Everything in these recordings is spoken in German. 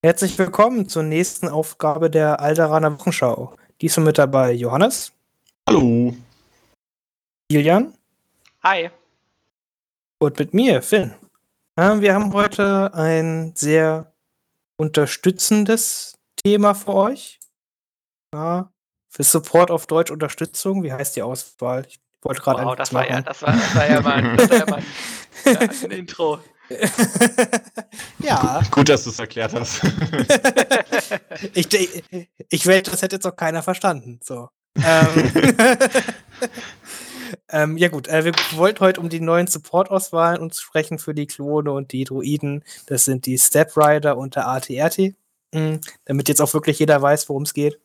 Herzlich willkommen zur nächsten Aufgabe der Alderaner Wochenschau. Diesmal mit dabei Johannes. Hallo. Kilian. Hi. Und mit mir, Finn. wir haben heute ein sehr unterstützendes Thema für euch. Ja, für Support auf Deutsch Unterstützung. Wie heißt die Auswahl? Ich wollte gerade wow, das war, ja, das, war, das war ja mal, mal ja, ein Intro. ja. Gut, dass du es erklärt hast. ich, ich, ich wette, das hätte jetzt auch keiner verstanden. So. ähm, ähm, ja gut, äh, wir wollten heute um die neuen Support-Auswahlen uns sprechen für die Klone und die Druiden. Das sind die Step Rider und der ATRT. Mhm, damit jetzt auch wirklich jeder weiß, worum es geht.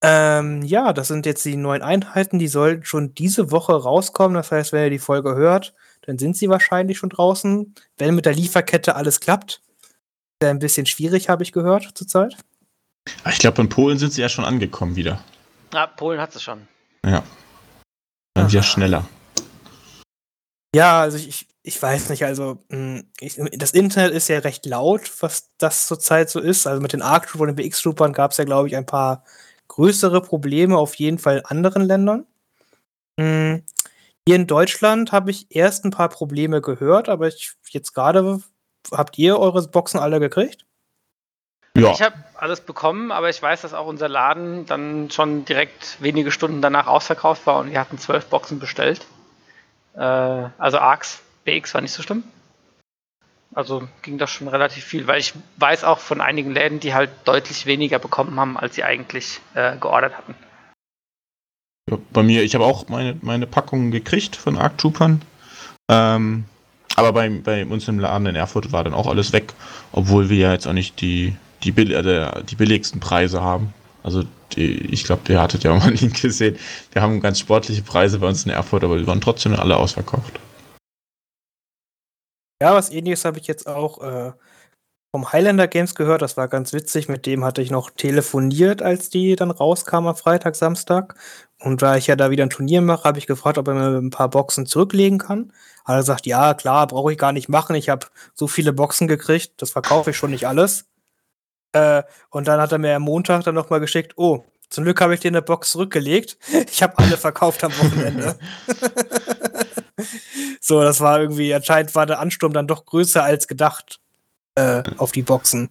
Ähm, ja, das sind jetzt die neuen Einheiten, die sollten schon diese Woche rauskommen. Das heißt, wenn ihr die Folge hört, dann sind sie wahrscheinlich schon draußen. Wenn mit der Lieferkette alles klappt. Ist ein bisschen schwierig, habe ich gehört zurzeit. Ah, ich glaube, in Polen sind sie ja schon angekommen wieder. Ja, Polen hat sie schon. Ja. Dann wieder schneller. Ja, also ich, ich weiß nicht, also hm, ich, das Internet ist ja recht laut, was das zurzeit so ist. Also mit den Arc und den BX Troopern gab es ja, glaube ich, ein paar größere Probleme auf jeden Fall in anderen Ländern. Hier in Deutschland habe ich erst ein paar Probleme gehört, aber ich jetzt gerade habt ihr eure Boxen alle gekriegt? Ja. Ich habe alles bekommen, aber ich weiß, dass auch unser Laden dann schon direkt wenige Stunden danach ausverkauft war und wir hatten zwölf Boxen bestellt. Äh, also ARX, BX war nicht so schlimm. Also ging das schon relativ viel, weil ich weiß auch von einigen Läden, die halt deutlich weniger bekommen haben, als sie eigentlich äh, geordert hatten. Ja, bei mir, ich habe auch meine, meine Packungen gekriegt von Arc Troopern. Ähm, aber bei, bei uns im Laden in Erfurt war dann auch alles weg, obwohl wir ja jetzt auch nicht die, die, äh, die billigsten Preise haben. Also die, ich glaube, ihr hattet ja mal Link gesehen. Wir haben ganz sportliche Preise bei uns in Erfurt, aber die waren trotzdem alle ausverkauft. Ja, was ähnliches habe ich jetzt auch äh, vom Highlander Games gehört. Das war ganz witzig. Mit dem hatte ich noch telefoniert, als die dann rauskam am Freitag, Samstag. Und da ich ja da wieder ein Turnier mache, habe ich gefragt, ob er mir ein paar Boxen zurücklegen kann. Hat er gesagt, ja, klar, brauche ich gar nicht machen. Ich habe so viele Boxen gekriegt, das verkaufe ich schon nicht alles. Äh, und dann hat er mir am Montag dann nochmal geschickt, oh, zum Glück habe ich dir eine Box zurückgelegt. Ich habe alle verkauft am Wochenende. so, das war irgendwie, anscheinend war der Ansturm dann doch größer als gedacht äh, auf die Boxen.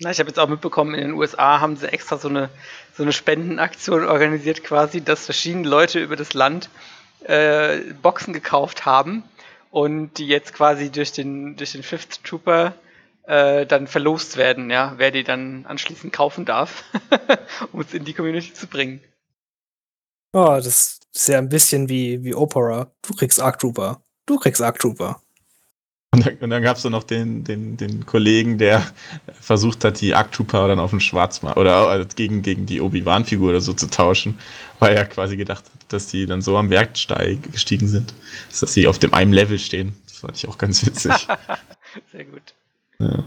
Na, ich habe jetzt auch mitbekommen, in den USA haben sie extra so eine, so eine Spendenaktion organisiert, quasi, dass verschiedene Leute über das Land äh, Boxen gekauft haben und die jetzt quasi durch den, durch den Fifth Trooper äh, dann verlost werden, ja, wer die dann anschließend kaufen darf, um es in die Community zu bringen. Oh, das ist ja ein bisschen wie, wie Opera. Du kriegst Arc Trooper. Du kriegst Arc Trooper. Und dann, und dann gab es noch den, den, den Kollegen, der versucht hat, die Trooper dann auf den Schwarzmarkt oder äh, gegen, gegen die Obi-Wan-Figur oder so zu tauschen, weil er quasi gedacht hat, dass die dann so am Werk gestiegen sind, dass sie auf dem einem Level stehen. Das fand ich auch ganz witzig. Sehr gut. Ja.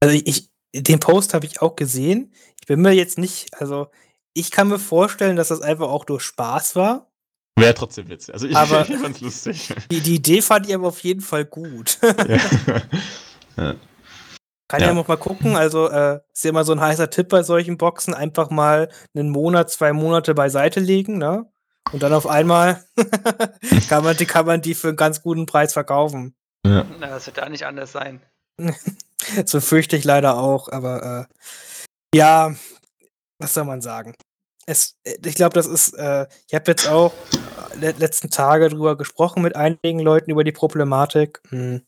Also ich, den Post habe ich auch gesehen. Ich bin mir jetzt nicht, also ich kann mir vorstellen, dass das einfach auch durch Spaß war. Wäre trotzdem witzig. Also ich, aber ich fand's lustig. Die, die, Idee fand ich aber auf jeden Fall gut. ja. ja. Kann ja. ja noch mal gucken. Also äh, ist ja immer so ein heißer Tipp bei solchen Boxen. Einfach mal einen Monat, zwei Monate beiseite legen, ne? Und dann auf einmal kann, man die, kann man die für einen ganz guten Preis verkaufen. Ja. Na, das wird da nicht anders sein. so fürchte ich leider auch, aber äh, ja, was soll man sagen? Es, äh, ich glaube, das ist, äh, ich habe jetzt auch äh, letzten Tage drüber gesprochen mit einigen Leuten über die Problematik. Hm.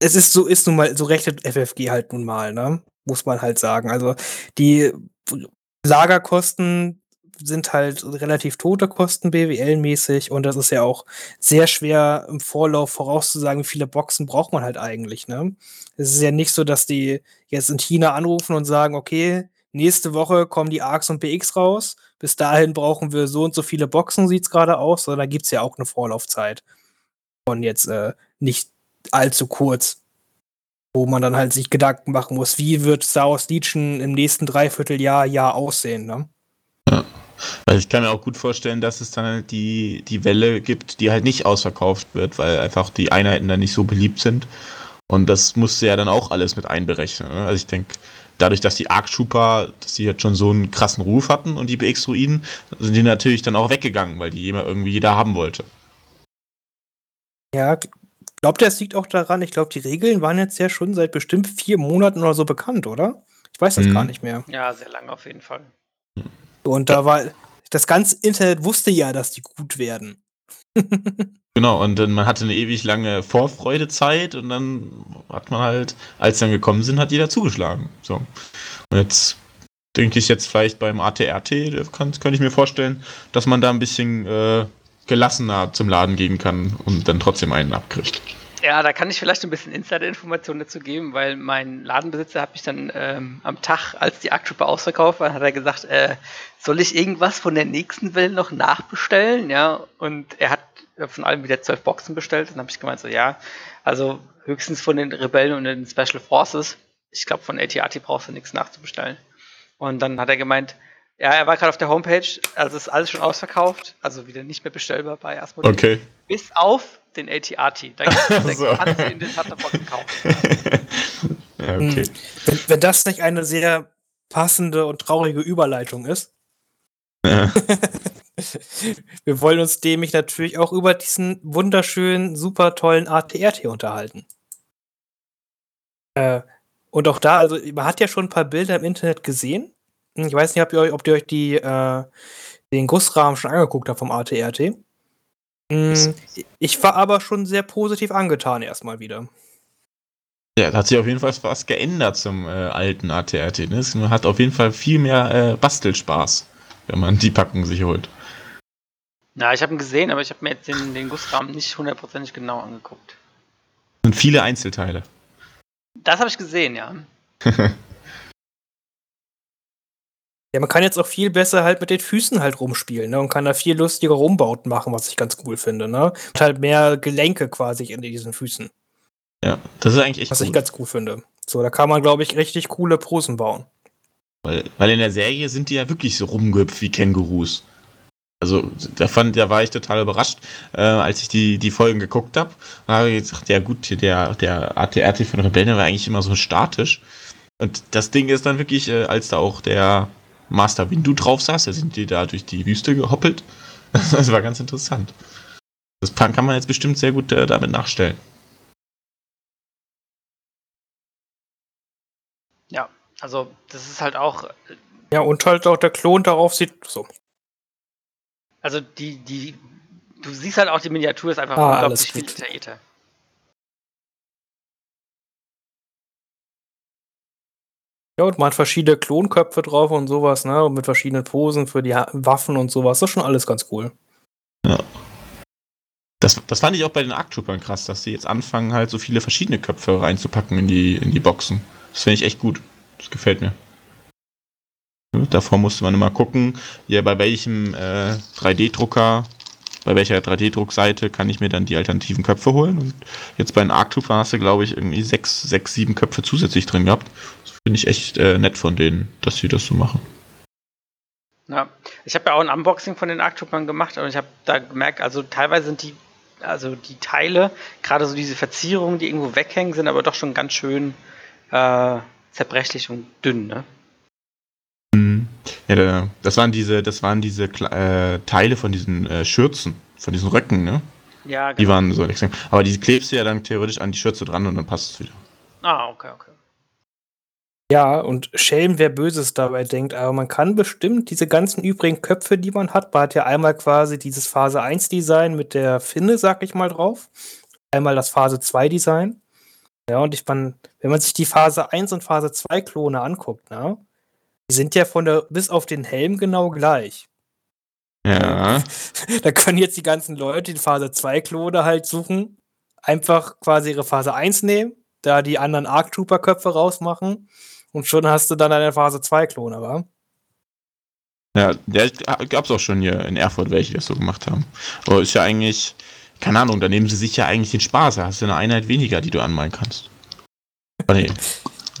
Es ist so, ist nun mal, so rechnet FFG halt nun mal, ne? Muss man halt sagen. Also die Lagerkosten sind halt relativ tote Kosten BWL-mäßig und das ist ja auch sehr schwer im Vorlauf vorauszusagen, wie viele Boxen braucht man halt eigentlich, ne? Es ist ja nicht so, dass die jetzt in China anrufen und sagen, okay, nächste Woche kommen die ARX und BX raus. Bis dahin brauchen wir so und so viele Boxen, sieht es gerade aus. So, da gibt es ja auch eine Vorlaufzeit. Von jetzt äh, nicht allzu kurz. Wo man dann halt sich Gedanken machen muss, wie wird Star Wars Legion im nächsten Dreivierteljahr, Jahr aussehen, ne? Ja. Weil ich kann mir auch gut vorstellen, dass es dann halt die, die Welle gibt, die halt nicht ausverkauft wird, weil einfach die Einheiten dann nicht so beliebt sind Und das musste ja dann auch alles mit einberechnen. Ne? Also ich denke, dadurch, dass die Arc Trooper, dass die jetzt schon so einen krassen Ruf hatten und die BX-Druiden, sind die natürlich dann auch weggegangen, weil die immer irgendwie jeder haben wollte. Ja, glaubt ihr, es liegt auch daran, ich glaube, die Regeln waren jetzt ja schon seit bestimmt vier Monaten oder so bekannt, oder? Ich weiß das mhm. gar nicht mehr. Ja, sehr lange auf jeden Fall. Und da war, das ganze Internet wusste ja, dass die gut werden. genau, und dann man hatte eine ewig lange Vorfreudezeit und dann hat man halt, als dann gekommen sind, hat jeder zugeschlagen. So. Und jetzt denke ich jetzt vielleicht beim ATRT, kann ich mir vorstellen, dass man da ein bisschen äh, gelassener zum Laden gehen kann und dann trotzdem einen abkriegt. Ja, da kann ich vielleicht ein bisschen Insider-Informationen dazu geben, weil mein Ladenbesitzer hat mich dann ähm, am Tag, als die Arctrooper ausverkauft waren, hat er gesagt, äh, soll ich irgendwas von der nächsten Welle noch nachbestellen? Ja, und er hat von allem wieder zwölf Boxen bestellt. Dann habe ich gemeint, so ja, also höchstens von den Rebellen und den Special Forces. Ich glaube, von AT-AT brauchst du nichts nachzubestellen. Und dann hat er gemeint, ja, er war gerade auf der Homepage, also ist alles schon ausverkauft, also wieder nicht mehr bestellbar bei Asmodee. Okay. Bis auf den AT-AT. Da so. kannst du in den Thunderboxen kaufen. ja, okay. Hm. Wenn, wenn das nicht eine sehr passende und traurige Überleitung ist. Ja. Wir wollen uns nämlich natürlich auch über diesen wunderschönen, super tollen ATRT unterhalten. Äh, und auch da, also man hat ja schon ein paar Bilder im Internet gesehen. Ich weiß nicht, ob ihr euch, ob ihr euch die, äh, den Gussrahmen schon angeguckt habt vom ATRT. Mhm. Ich war aber schon sehr positiv angetan erstmal wieder. Ja, da hat sich auf jeden Fall was geändert zum äh, alten ATRT. Ne? Man hat auf jeden Fall viel mehr äh, Bastelspaß, wenn man die Packung sich holt. Na, ich habe ihn gesehen, aber ich habe mir jetzt den, den Gussrahmen nicht hundertprozentig genau angeguckt. Und viele Einzelteile. Das habe ich gesehen, ja. Ja, man kann jetzt auch viel besser halt mit den Füßen halt rumspielen, ne? Und kann da viel lustiger Rumbauten machen, was ich ganz cool finde, ne? Und halt mehr Gelenke quasi in diesen Füßen. Ja, das ist eigentlich echt Was cool. ich ganz cool finde. So, da kann man, glaube ich, richtig coole Posen bauen. Weil, weil in der Serie sind die ja wirklich so rumgehüpft wie Kängurus. Also, da fand, da war ich total überrascht, äh, als ich die, die Folgen geguckt habe. Da habe ich gesagt, ja gut, der, der ATRT von Rebellen war eigentlich immer so statisch. Und das Ding ist dann wirklich, äh, als da auch der Master Windu drauf saß. Da sind die da durch die Wüste gehoppelt. Das war ganz interessant. Das kann man jetzt bestimmt sehr gut äh, damit nachstellen. Ja, also das ist halt auch. Äh, ja, und halt auch der Klon darauf sieht so. Also die, die, du siehst halt auch die Miniatur ist einfach ah, unglaublich viel detaillierter. Ja, und man hat verschiedene Klonköpfe drauf und sowas, ne? Und mit verschiedenen Posen für die Waffen und sowas. Das ist schon alles ganz cool. Ja. Das, das fand ich auch bei den Arc Troopern krass, dass sie jetzt anfangen, halt so viele verschiedene Köpfe reinzupacken in die, in die Boxen. Das finde ich echt gut. Das gefällt mir. Davor musste man immer gucken, ja, bei welchem äh, 3D-Drucker, bei welcher 3D-Druckseite kann ich mir dann die alternativen Köpfe holen. Und jetzt bei den Arc Troopern hast du, glaube ich, irgendwie sechs, sechs, sieben Köpfe zusätzlich drin gehabt. Finde ich echt äh, nett von denen, dass sie das so machen. Ja, ich habe ja auch ein Unboxing von den Arctropern gemacht und ich habe da gemerkt, also teilweise sind die, also die Teile, gerade so diese Verzierungen, die irgendwo weghängen, sind aber doch schon ganz schön äh, zerbrechlich und dünn, ne? Mhm. Ja, das waren diese, das waren diese äh, Teile von diesen äh, Schürzen, von diesen Röcken, ne? Ja, genau. Die waren so extrem. Aber die klebst du ja dann theoretisch an die Schürze dran und dann passt es wieder. Ah, okay, okay. Ja, und Schelm, wer Böses dabei denkt, aber man kann bestimmt diese ganzen übrigen Köpfe, die man hat, man hat ja einmal quasi dieses Phase 1 Design mit der Finne, sag ich mal, drauf. Einmal das Phase 2 Design. Ja, und ich man, wenn man sich die Phase 1 und Phase 2 Klone anguckt, ne, die sind ja von der, bis auf den Helm genau gleich. Ja. Da können jetzt die ganzen Leute die Phase 2 Klone halt suchen, einfach quasi ihre Phase 1 nehmen, da die anderen Arc Trooper Köpfe rausmachen und schon hast du dann eine Phase 2 Klone, wa? Ja, der gab es auch schon hier in Erfurt welche, die das so gemacht haben. Aber ist ja eigentlich, keine Ahnung, da nehmen sie sich ja eigentlich den Spaß. Da hast du eine Einheit weniger, die du anmalen kannst. Oh, nee.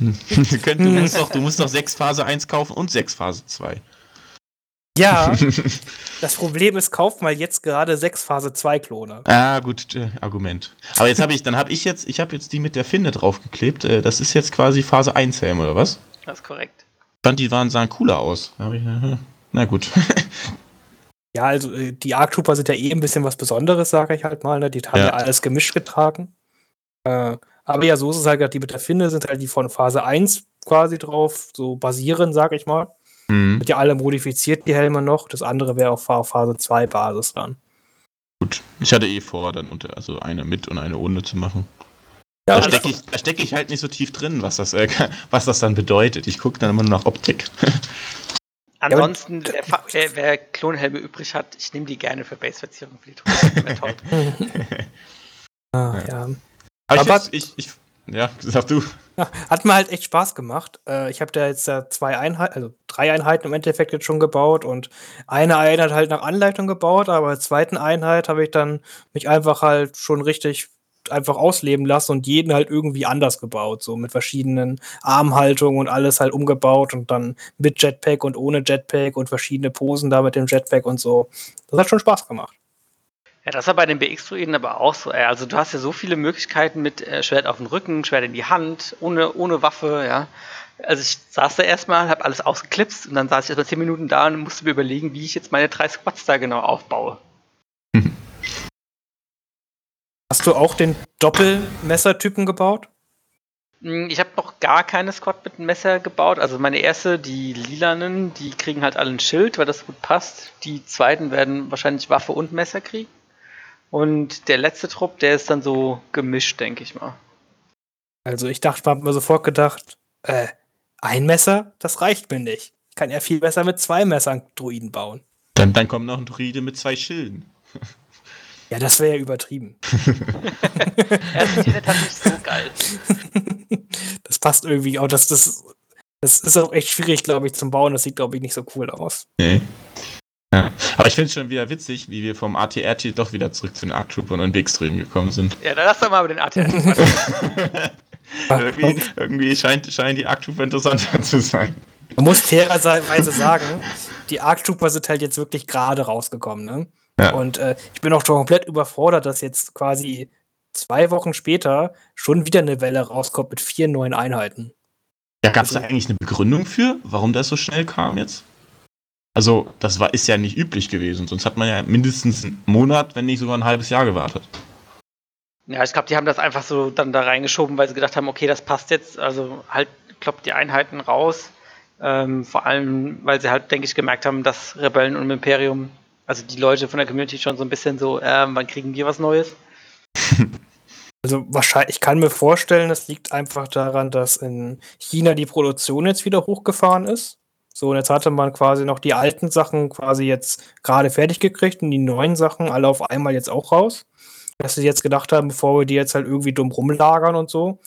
du, musst doch, du musst doch 6 Phase 1 kaufen und 6 Phase 2. Ja, das Problem ist, kauf mal jetzt gerade sechs Phase 2 Klone. Ah, gut, äh, Argument. Aber jetzt habe ich, dann habe ich jetzt, ich habe jetzt die mit der Finne draufgeklebt. Äh, das ist jetzt quasi Phase 1 Helm, oder was? Das ist korrekt. Ich fand, die waren, sahen cooler aus. Ich, äh, na gut. ja, also äh, die Arc Trooper sind ja eh ein bisschen was Besonderes, sage ich halt mal. Ne? Die haben ja. ja alles gemischt getragen. Äh, aber ja, so ist es halt, die mit der Finne sind halt die von Phase 1 quasi drauf, so basieren, sag ich mal. Mhm. Wird ja alle modifiziert, die Helme noch. Das andere wäre auf Phase 2 Basis dann. Gut, ich hatte eh vor, dann unter, also eine mit und eine ohne zu machen. Ja, da stecke ich, steck ich halt nicht so tief drin, was das, äh, was das dann bedeutet. Ich gucke dann immer nur nach Optik. Ansonsten, wer, wer, wer, Klonhelme übrig hat, ich nehme die gerne für Base-Verzierung für die Truppe. ah, ja. Aber, Aber ich, ich, ich, ja, sag du. Hat mir halt echt Spaß gemacht. Äh, ich habe da jetzt zwei Einheiten, also drei Einheiten im Endeffekt jetzt schon gebaut und eine Einheit halt nach Anleitung gebaut, aber der zweiten Einheit habe ich dann mich einfach halt schon richtig einfach ausleben lassen und jeden halt irgendwie anders gebaut, so mit verschiedenen Armhaltungen und alles halt umgebaut und dann mit Jetpack und ohne Jetpack und verschiedene Posen da mit dem Jetpack und so. Das hat schon Spaß gemacht. Ja, das war bei den BX-Druiden aber auch so. Also du hast ja so viele Möglichkeiten mit äh, Schwert auf dem Rücken, Schwert in die Hand, ohne, ohne Waffe, ja. Also ich saß da erstmal, habe alles ausgeklipst und dann saß ich erstmal zehn Minuten da und musste mir überlegen, wie ich jetzt meine drei Squats da genau aufbaue. Hast du auch den Doppelmessertypen gebaut? Hm, ich habe noch gar keine Squad mit einem Messer gebaut. Also meine erste, die lilanen, die kriegen halt alle ein Schild, weil das gut passt. Die zweiten werden wahrscheinlich Waffe und Messer kriegen. Und der letzte Trupp, der ist dann so gemischt, denke ich mal. Also ich dachte, habe mir sofort gedacht, äh, ein Messer, das reicht mir nicht. Ich kann ja viel besser mit zwei Messern Druiden bauen. Dann, dann kommt noch ein Druide mit zwei Schilden. Ja, das wäre ja übertrieben. er ist nicht so geil. Das passt irgendwie auch. Das, das, das ist auch echt schwierig, glaube ich, zum Bauen. Das sieht, glaube ich, nicht so cool aus. Nee. Ja. Aber ich finde es schon wieder witzig, wie wir vom ATRT doch wieder zurück zu den Arc Troopern und Wegstream gekommen sind. Ja, dann lass doch mal über den ATRT irgendwie, irgendwie scheint, scheinen die Arc Trooper interessanter zu sein. Man muss fairerweise sagen, die Arc Trooper sind halt jetzt wirklich gerade rausgekommen, ne? Ja. Und äh, ich bin auch schon komplett überfordert, dass jetzt quasi zwei Wochen später schon wieder eine Welle rauskommt mit vier neuen Einheiten. Ja, gab es also, da eigentlich eine Begründung für, warum das so schnell kam jetzt? Also, das war, ist ja nicht üblich gewesen, sonst hat man ja mindestens einen Monat, wenn nicht sogar ein halbes Jahr gewartet. Ja, ich glaube, die haben das einfach so dann da reingeschoben, weil sie gedacht haben, okay, das passt jetzt, also halt kloppt die Einheiten raus. Ähm, vor allem, weil sie halt, denke ich, gemerkt haben, dass Rebellen und Imperium, also die Leute von der Community schon so ein bisschen so, äh, wann kriegen wir was Neues? Also wahrscheinlich, ich kann mir vorstellen, das liegt einfach daran, dass in China die Produktion jetzt wieder hochgefahren ist. So, und jetzt hatte man quasi noch die alten Sachen quasi jetzt gerade fertig gekriegt und die neuen Sachen alle auf einmal jetzt auch raus. Dass sie jetzt gedacht haben, bevor wir die jetzt halt irgendwie dumm rumlagern und so,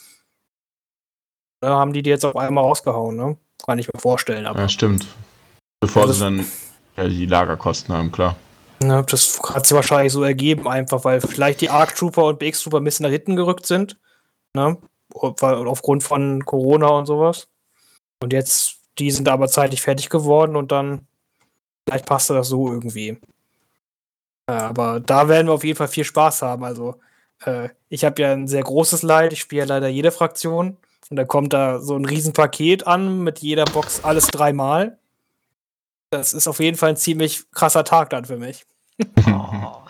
haben die die jetzt auf einmal rausgehauen, ne? Kann ich mir vorstellen. Aber. Ja, stimmt. Bevor sie dann ja, die Lagerkosten haben, klar. Ja, das hat sich wahrscheinlich so ergeben, einfach weil vielleicht die Arc Trooper und BX Trooper ein bisschen nach hinten gerückt sind. Ne? Aufgrund von Corona und sowas. Und jetzt die sind aber zeitlich fertig geworden und dann vielleicht passte das so irgendwie. Ja, aber da werden wir auf jeden Fall viel Spaß haben. Also, äh, ich habe ja ein sehr großes Leid. Ich spiele ja leider jede Fraktion. Und da kommt da so ein Riesenpaket an mit jeder Box alles dreimal. Das ist auf jeden Fall ein ziemlich krasser Tag dann für mich. Oh.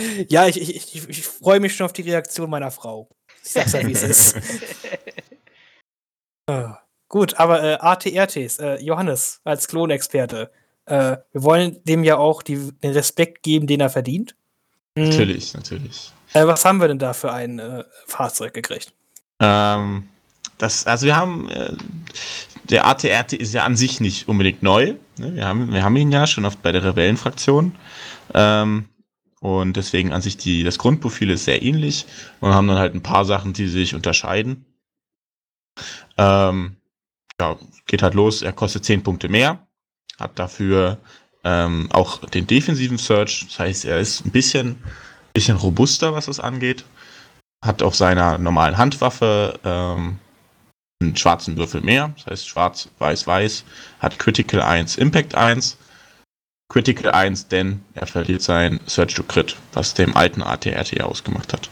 ja, ich, ich, ich, ich freue mich schon auf die Reaktion meiner Frau. Ich sag's ja, wie es ist. ah. Gut, aber äh, ATRTs, äh, Johannes als Klonexperte, äh, wir wollen dem ja auch die, den Respekt geben, den er verdient. Hm. Natürlich, natürlich. Äh, was haben wir denn da für ein äh, Fahrzeug gekriegt? Ähm, das, also wir haben, äh, der ATRT ist ja an sich nicht unbedingt neu. Ne? Wir, haben, wir haben ihn ja schon oft bei der Rebellenfraktion. Ähm, und deswegen an sich die, das Grundprofil ist sehr ähnlich und haben dann halt ein paar Sachen, die sich unterscheiden. Ähm, ja, geht halt los, er kostet 10 Punkte mehr, hat dafür ähm, auch den defensiven Search, das heißt, er ist ein bisschen, bisschen robuster, was das angeht, hat auf seiner normalen Handwaffe ähm, einen schwarzen Würfel mehr. Das heißt, schwarz, weiß, weiß hat Critical 1, Impact 1. Critical 1, denn er verliert sein Search to Crit, was dem alten ATRT ausgemacht hat.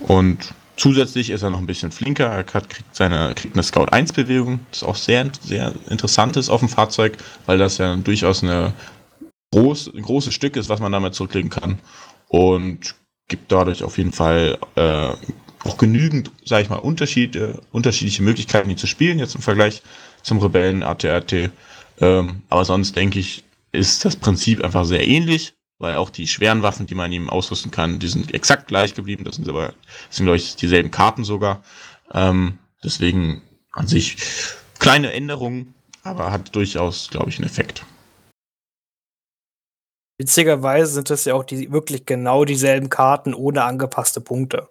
Und zusätzlich ist er noch ein bisschen flinker. Er kriegt, seine, kriegt eine Scout 1 Bewegung. Das ist auch sehr, sehr interessant ist auf dem Fahrzeug, weil das ja durchaus eine groß, ein großes Stück ist, was man damit zurücklegen kann. Und gibt dadurch auf jeden Fall äh, auch genügend, sage ich mal, Unterschiede, unterschiedliche Möglichkeiten, die zu spielen, jetzt im Vergleich zum Rebellen ATRT. Ähm, aber sonst denke ich, ist das Prinzip einfach sehr ähnlich, weil auch die schweren Waffen, die man ihm ausrüsten kann, die sind exakt gleich geblieben. Das sind aber, das sind, glaube ich, dieselben Karten sogar. Ähm, deswegen an sich kleine Änderungen, aber hat durchaus, glaube ich, einen Effekt. Witzigerweise sind das ja auch die wirklich genau dieselben Karten ohne angepasste Punkte.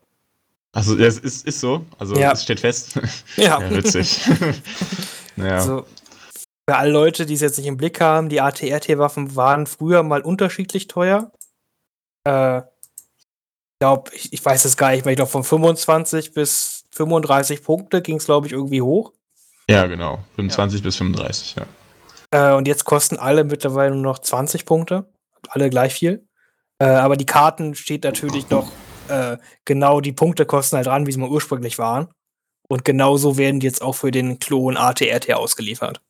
Also es ist, ist so, also ja. es steht fest. Ja, ja witzig. ja. Also, für alle Leute, die es jetzt nicht im Blick haben, die ATRT-Waffen waren früher mal unterschiedlich teuer. Äh, ich glaube, ich, ich, weiß es gar nicht, weil ich glaube, von 25 bis 35 Punkte ging es, glaube ich, irgendwie hoch. Ja, genau. 25 ja. bis 35, ja. Äh, und jetzt kosten alle mittlerweile nur noch 20 Punkte alle gleich viel. Äh, aber die Karten steht natürlich noch äh, genau die Punktekosten halt dran, wie sie mal ursprünglich waren. Und genauso werden die jetzt auch für den Klon ATRT ausgeliefert.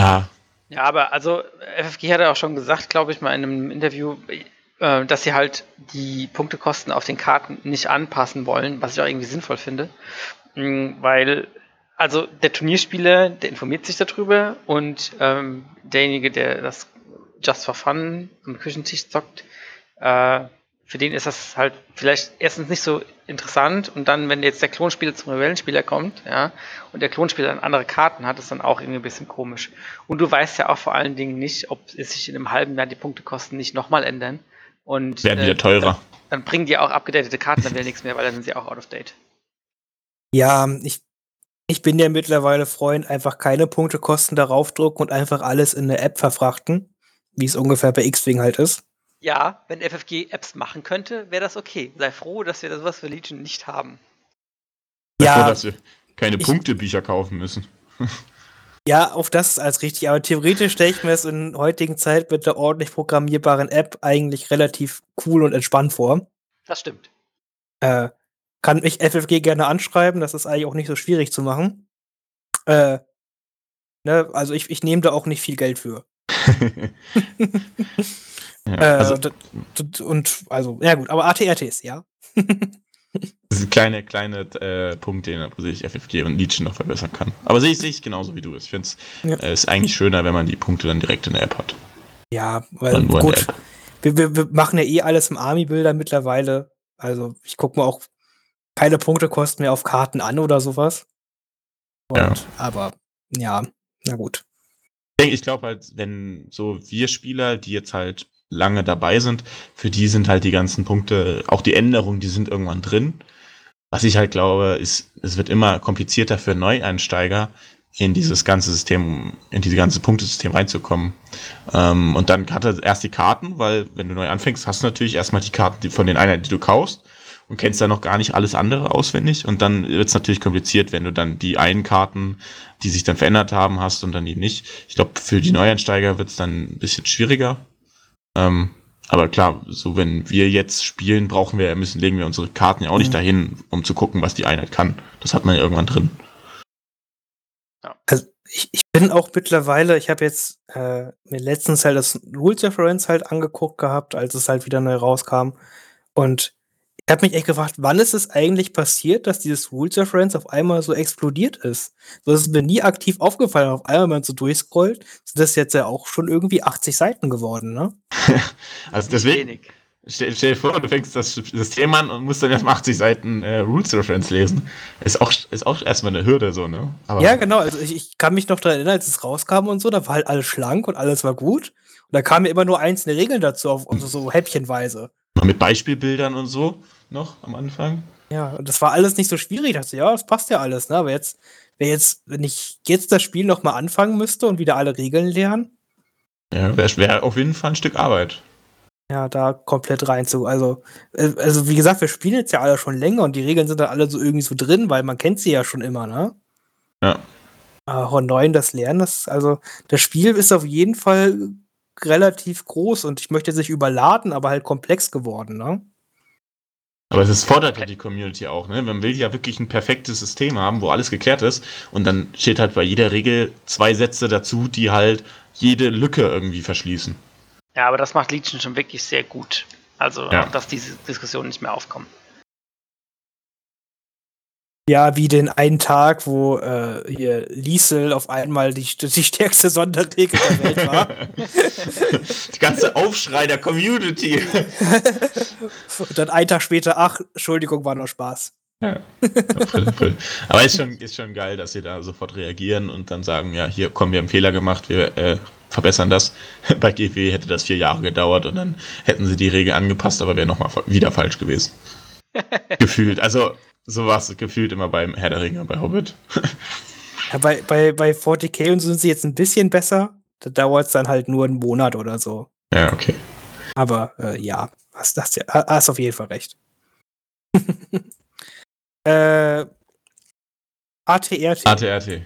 Ja. Ja, aber also FFG hat ja auch schon gesagt, glaube ich, mal in einem Interview, äh, dass sie halt die Punktekosten auf den Karten nicht anpassen wollen, was ich auch irgendwie sinnvoll finde. Mhm, weil, also der Turnierspieler, der informiert sich darüber und ähm, derjenige, der das just for fun am Küchentisch zockt, äh, für den ist das halt vielleicht erstens nicht so interessant und dann, wenn jetzt der Klonspieler zum Rebellenspieler kommt, ja, und der Klonspieler dann andere Karten hat, ist dann auch irgendwie ein bisschen komisch. Und du weißt ja auch vor allen Dingen nicht, ob es sich in einem halben Jahr die Punktekosten nicht nochmal ändern. Und werden wieder äh, teurer. Dann, dann, bringen die auch abgedatete Karten, dann wäre nichts mehr, weil dann sind sie auch out of date. Ja, ich, ich bin ja mittlerweile Freund, einfach keine Punktekosten darauf drucken und einfach alles in eine App verfrachten wie es ungefähr bei X-Wing halt ist. Ja, wenn FFG Apps machen könnte, wäre das okay. Sei froh, dass wir sowas für Legion nicht haben. Ja, froh, dass wir keine Punktebücher kaufen müssen. ja, auf das ist alles richtig. Aber theoretisch stelle ich mir es in heutigen Zeit mit der ordentlich programmierbaren App eigentlich relativ cool und entspannt vor. Das stimmt. Äh, kann mich FFG gerne anschreiben. Das ist eigentlich auch nicht so schwierig zu machen. Äh, ne, also ich, ich nehme da auch nicht viel Geld für. ja, also, äh, und also, ja gut, aber ATRTs, ja. das ist ein kleiner, kleiner äh, Punkt, den sich FFG und Legion noch verbessern kann. Aber sehe ich, sehe ich genauso wie du. Ich finde es ja. äh, ist eigentlich schöner, wenn man die Punkte dann direkt in der App hat. Ja, weil gut, wir, wir, wir, machen ja eh alles im Army-Bilder mittlerweile. Also ich gucke mir auch keine Punktekosten mehr auf Karten an oder sowas. Und, ja. Aber ja, na gut ich glaube halt, wenn so wir Spieler, die jetzt halt lange dabei sind, für die sind halt die ganzen Punkte, auch die Änderungen, die sind irgendwann drin. Was ich halt glaube, ist, es wird immer komplizierter für Neueinsteiger, in dieses ganze System, in dieses ganze Punktesystem reinzukommen. Ähm, und dann hat er erst die Karten, weil wenn du neu anfängst, hast du natürlich erstmal die Karten von den Einheiten, die du kaufst und kennst dann noch gar nicht alles andere auswendig. Und dann wird es natürlich kompliziert, wenn du dann die einen Karten, die sich dann verändert haben, hast und dann die nicht. Ich glaube, für die Neueinsteiger wird es dann ein bisschen schwieriger. Ähm, aber klar, so wenn wir jetzt spielen, brauchen wir, müssen, legen wir unsere Karten ja auch nicht mhm. dahin, um zu gucken, was die Einheit kann. Das hat man ja irgendwann drin. Also ich, ich bin auch mittlerweile, ich habe jetzt äh, mir letztens halt das Rules Reference halt angeguckt gehabt, als es halt wieder neu rauskam. Und ich habe mich echt gefragt, wann ist es eigentlich passiert, dass dieses Rules of Friends auf einmal so explodiert ist? So ist es mir nie aktiv aufgefallen. Auf einmal, wenn man so durchscrollt, sind das jetzt ja auch schon irgendwie 80 Seiten geworden, ne? also deswegen. Stell, stell, dir vor, du fängst das System an und musst dann erstmal 80 Seiten äh, Rules Reference lesen. Ist auch, ist auch erstmal eine Hürde, so, ne? Aber ja, genau. Also ich, ich kann mich noch daran erinnern, als es rauskam und so, da war halt alles schlank und alles war gut. Und da kamen ja immer nur einzelne Regeln dazu, auf, also so häppchenweise. Mit Beispielbildern und so noch am Anfang. Ja, und das war alles nicht so schwierig. Ich dachte, ja, das passt ja alles, ne? Aber jetzt, wer jetzt, wenn ich jetzt das Spiel nochmal anfangen müsste und wieder alle Regeln lernen. Ja, wäre wär auf jeden Fall ein Stück Arbeit. Ja, da komplett rein zu. Also, äh, also wie gesagt, wir spielen jetzt ja alle schon länger und die Regeln sind dann alle so irgendwie so drin, weil man kennt sie ja schon immer, ne? Ja. Aber 9, das Lernen, das, also das Spiel ist auf jeden Fall relativ groß und ich möchte sich überladen, aber halt komplex geworden, ne? Aber es fordert ja die Community auch, ne? Man will ja wirklich ein perfektes System haben, wo alles geklärt ist und dann steht halt bei jeder Regel zwei Sätze dazu, die halt jede Lücke irgendwie verschließen. Ja, aber das macht Legion schon wirklich sehr gut. Also, ja. dass diese Diskussionen nicht mehr aufkommen. Ja, wie den einen Tag, wo äh, hier Liesel auf einmal die, die stärkste Sonderregel der Welt war. die ganze Aufschrei der Community. Und dann einen Tag später, ach, Entschuldigung, war nur Spaß. Ja. Aber ist schon, ist schon geil, dass sie da sofort reagieren und dann sagen, ja, hier, komm, wir haben Fehler gemacht, wir äh, verbessern das. Bei GW hätte das vier Jahre gedauert und dann hätten sie die Regel angepasst, aber wäre nochmal wieder falsch gewesen. Gefühlt. Also, so war es gefühlt immer beim Herr der Ringe, bei Hobbit. ja, bei, bei, bei 40k und so sind sie jetzt ein bisschen besser. Da dauert es dann halt nur einen Monat oder so. Ja, okay. Aber äh, ja, hast, hast, hast auf jeden Fall recht. äh, ATRT. ATRT.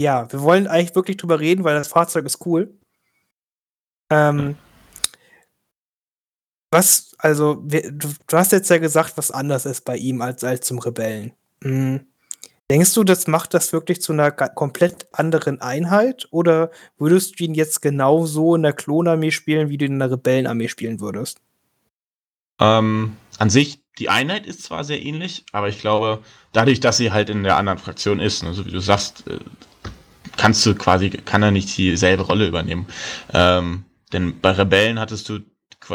Ja, wir wollen eigentlich wirklich drüber reden, weil das Fahrzeug ist cool. Ähm, was, also, du, hast jetzt ja gesagt, was anders ist bei ihm als, als zum Rebellen. Mhm. Denkst du, das macht das wirklich zu einer komplett anderen Einheit? Oder würdest du ihn jetzt genauso in der Klonarmee spielen, wie du ihn in der Rebellenarmee spielen würdest? Ähm, an sich, die Einheit ist zwar sehr ähnlich, aber ich glaube, dadurch, dass sie halt in der anderen Fraktion ist, ne, so wie du sagst, äh, kannst du quasi, kann er nicht dieselbe Rolle übernehmen. Ähm, denn bei Rebellen hattest du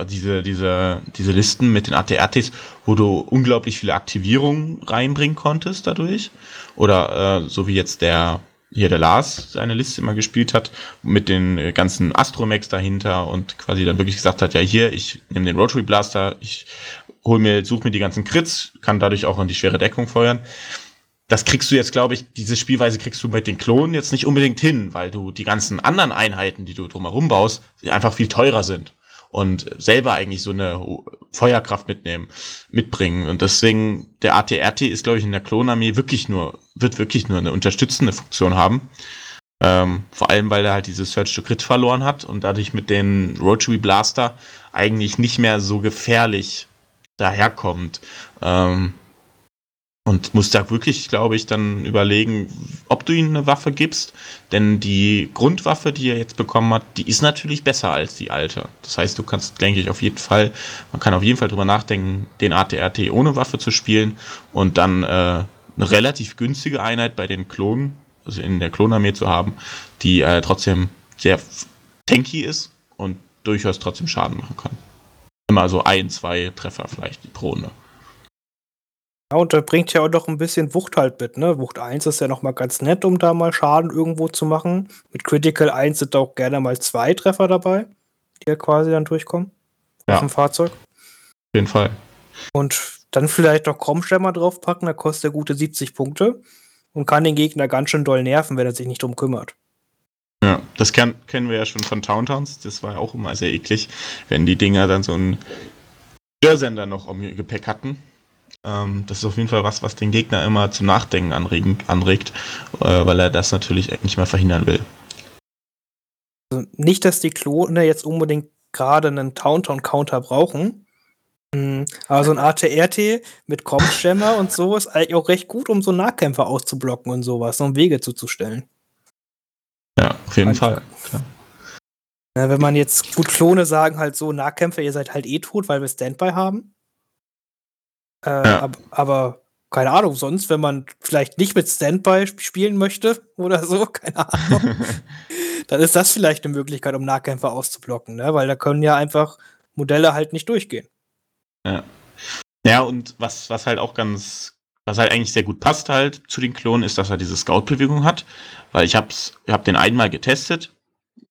diese, diese, diese Listen mit den ATRTs, wo du unglaublich viele Aktivierungen reinbringen konntest dadurch. Oder äh, so wie jetzt der hier der Lars seine Liste immer gespielt hat, mit den ganzen Astromex dahinter und quasi dann wirklich gesagt hat, ja hier, ich nehme den Rotary Blaster, ich hol mir, suche mir die ganzen Crits, kann dadurch auch in die schwere Deckung feuern. Das kriegst du jetzt, glaube ich, diese Spielweise kriegst du mit den Klonen jetzt nicht unbedingt hin, weil du die ganzen anderen Einheiten, die du drumherum baust, einfach viel teurer sind und selber eigentlich so eine Feuerkraft mitnehmen, mitbringen. Und deswegen, der ATRT ist, glaube ich, in der Klonarmee wirklich nur, wird wirklich nur eine unterstützende Funktion haben. Ähm, vor allem, weil er halt diese Search to Crit verloren hat und dadurch mit den Rotary Blaster eigentlich nicht mehr so gefährlich daherkommt. Ähm, und muss da wirklich, glaube ich, dann überlegen, ob du ihm eine Waffe gibst. Denn die Grundwaffe, die er jetzt bekommen hat, die ist natürlich besser als die alte. Das heißt, du kannst, denke ich, auf jeden Fall, man kann auf jeden Fall drüber nachdenken, den ATRT ohne Waffe zu spielen und dann äh, eine relativ günstige Einheit bei den Klonen, also in der Klonarmee zu haben, die äh, trotzdem sehr tanky ist und durchaus trotzdem Schaden machen kann. Immer so ein, zwei Treffer vielleicht pro Runde. Ja, und da bringt ja auch noch ein bisschen Wucht halt mit, ne? Wucht 1 ist ja noch mal ganz nett, um da mal Schaden irgendwo zu machen. Mit Critical 1 sind auch gerne mal zwei Treffer dabei, die ja quasi dann durchkommen ja. auf dem Fahrzeug. Auf jeden Fall. Und dann vielleicht noch Chromstämmer draufpacken, da kostet er gute 70 Punkte und kann den Gegner ganz schön doll nerven, wenn er sich nicht drum kümmert. Ja, das kann, kennen wir ja schon von Towntowns. Das war ja auch immer sehr eklig, wenn die Dinger dann so einen Störsender noch im Gepäck hatten das ist auf jeden Fall was, was den Gegner immer zum Nachdenken anregen, anregt, äh, weil er das natürlich nicht mehr verhindern will. Also nicht, dass die Klone jetzt unbedingt gerade einen Towntown-Counter brauchen. Mhm. Aber so ein ATRT mit Kompstemmer und so ist eigentlich auch recht gut, um so Nahkämpfer auszublocken und sowas, um Wege zuzustellen. Ja, auf jeden Fall. Klar. Ja, wenn man jetzt gut Klone sagen halt so, Nahkämpfer, ihr seid halt eh tot, weil wir Standby haben. Äh, ja. aber, aber, keine Ahnung, sonst, wenn man vielleicht nicht mit Standby spielen möchte oder so, keine Ahnung, dann ist das vielleicht eine Möglichkeit, um Nahkämpfer auszublocken, ne? weil da können ja einfach Modelle halt nicht durchgehen. Ja. Ja, und was, was halt auch ganz, was halt eigentlich sehr gut passt halt zu den Klonen, ist, dass er diese Scout-Bewegung hat, weil ich hab's, ich hab den einmal getestet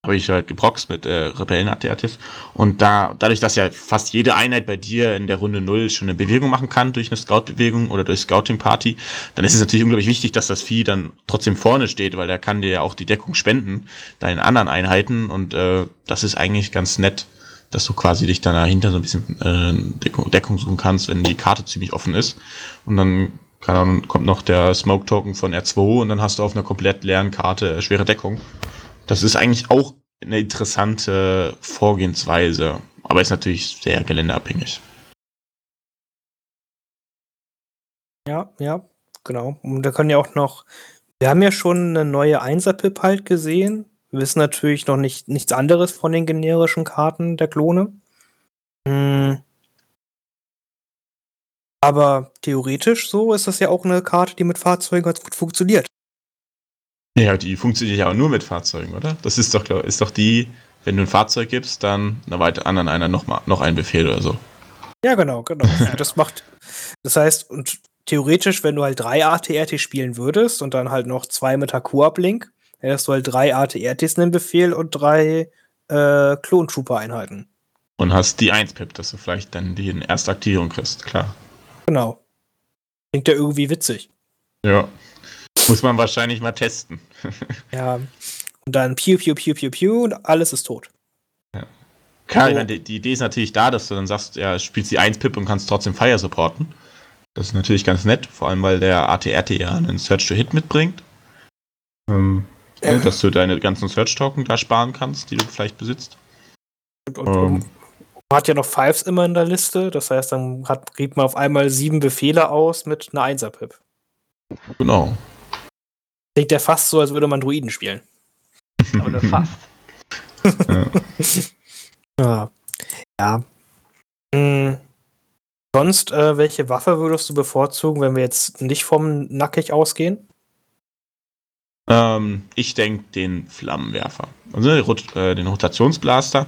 habe ich halt geproxt mit äh, Rebellen ATRTs. Und da, dadurch, dass ja fast jede Einheit bei dir in der Runde 0 schon eine Bewegung machen kann, durch eine Scout-Bewegung oder durch Scouting-Party, dann ist es natürlich unglaublich wichtig, dass das Vieh dann trotzdem vorne steht, weil der kann dir ja auch die Deckung spenden, deinen anderen Einheiten. Und äh, das ist eigentlich ganz nett, dass du quasi dich dann dahinter so ein bisschen äh, Deckung, Deckung suchen kannst, wenn die Karte ziemlich offen ist. Und dann Ahnung, kommt noch der Smoke Token von R2 und dann hast du auf einer komplett leeren Karte schwere Deckung. Das ist eigentlich auch eine interessante Vorgehensweise, aber ist natürlich sehr geländeabhängig. Ja, ja, genau. Und da können ja auch noch, wir haben ja schon eine neue 1er-Pip halt gesehen. Wir wissen natürlich noch nicht nichts anderes von den generischen Karten der Klone. Hm. Aber theoretisch so ist das ja auch eine Karte, die mit Fahrzeugen ganz gut funktioniert. Ja, die funktioniert ja auch nur mit Fahrzeugen, oder? Das ist doch, ist doch die, wenn du ein Fahrzeug gibst, dann einer weiter anderen einer noch, mal, noch einen Befehl oder so. Ja, genau, genau. das macht, das heißt, und theoretisch, wenn du halt drei ATRT spielen würdest und dann halt noch zwei mit Haku-Uplink, hättest du halt drei ATRTs in den Befehl und drei äh, Klon-Trooper-Einheiten. Und hast die 1-Pip, dass du vielleicht dann die erste Aktivierung kriegst, klar. Genau. Klingt ja irgendwie witzig. Ja. Muss man wahrscheinlich mal testen. ja. Und dann Piu, Piu, Piu, Piu, Piu und alles ist tot. Ja. Klar, so. die, die, Idee ist natürlich da, dass du dann sagst, ja, spielst die 1-Pip und kannst trotzdem Fire supporten. Das ist natürlich ganz nett, vor allem weil der ATRT ja einen Search to Hit mitbringt. Ähm, ja. Dass du deine ganzen Search-Token da sparen kannst, die du vielleicht besitzt. Und, und, ähm. man hat ja noch Fives immer in der Liste, das heißt, dann hat, kriegt man auf einmal sieben Befehle aus mit einer 1er-Pip. Genau. Klingt ja fast so, als würde man Druiden spielen. Aber nur fast. ja. ja. Hm. Sonst, äh, welche Waffe würdest du bevorzugen, wenn wir jetzt nicht vom Nackig ausgehen? Ähm, ich denke den Flammenwerfer. Also äh, den Rotationsblaster,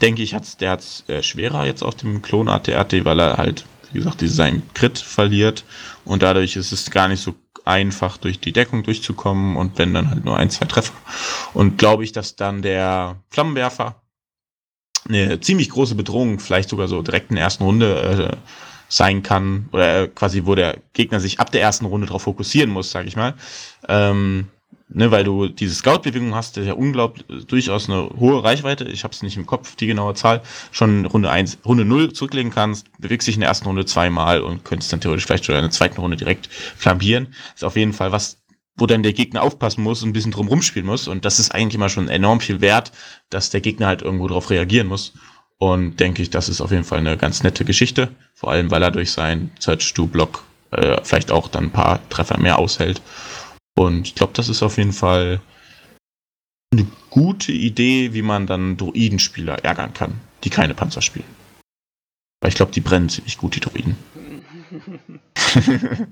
denke ich, hat's, der hat es äh, schwerer jetzt auf dem Klon ATRT, weil er halt, wie gesagt, seinen Crit verliert und dadurch ist es gar nicht so einfach durch die Deckung durchzukommen und wenn dann halt nur ein, zwei Treffer. Und glaube ich, dass dann der Flammenwerfer eine ziemlich große Bedrohung, vielleicht sogar so direkt in der ersten Runde äh, sein kann, oder quasi, wo der Gegner sich ab der ersten Runde darauf fokussieren muss, sage ich mal. Ähm, ne, weil du diese Scout-Bewegung hast, der ja unglaublich durchaus eine hohe Reichweite, ich habe es nicht im Kopf, die genaue Zahl, schon Runde 1, Runde 0 zurücklegen kannst, bewegst dich in der ersten Runde zweimal und könntest dann theoretisch vielleicht schon in der zweiten Runde direkt flambieren. Ist auf jeden Fall was, wo dann der Gegner aufpassen muss und ein bisschen drum rumspielen muss. Und das ist eigentlich immer schon enorm viel wert, dass der Gegner halt irgendwo darauf reagieren muss. Und denke ich, das ist auf jeden Fall eine ganz nette Geschichte. Vor allem, weil er durch seinen Search-to-Block äh, vielleicht auch dann ein paar Treffer mehr aushält. Und ich glaube, das ist auf jeden Fall eine gute Idee, wie man dann Druidenspieler ärgern kann, die keine Panzer spielen. Weil ich glaube, die brennen ziemlich gut, die Druiden.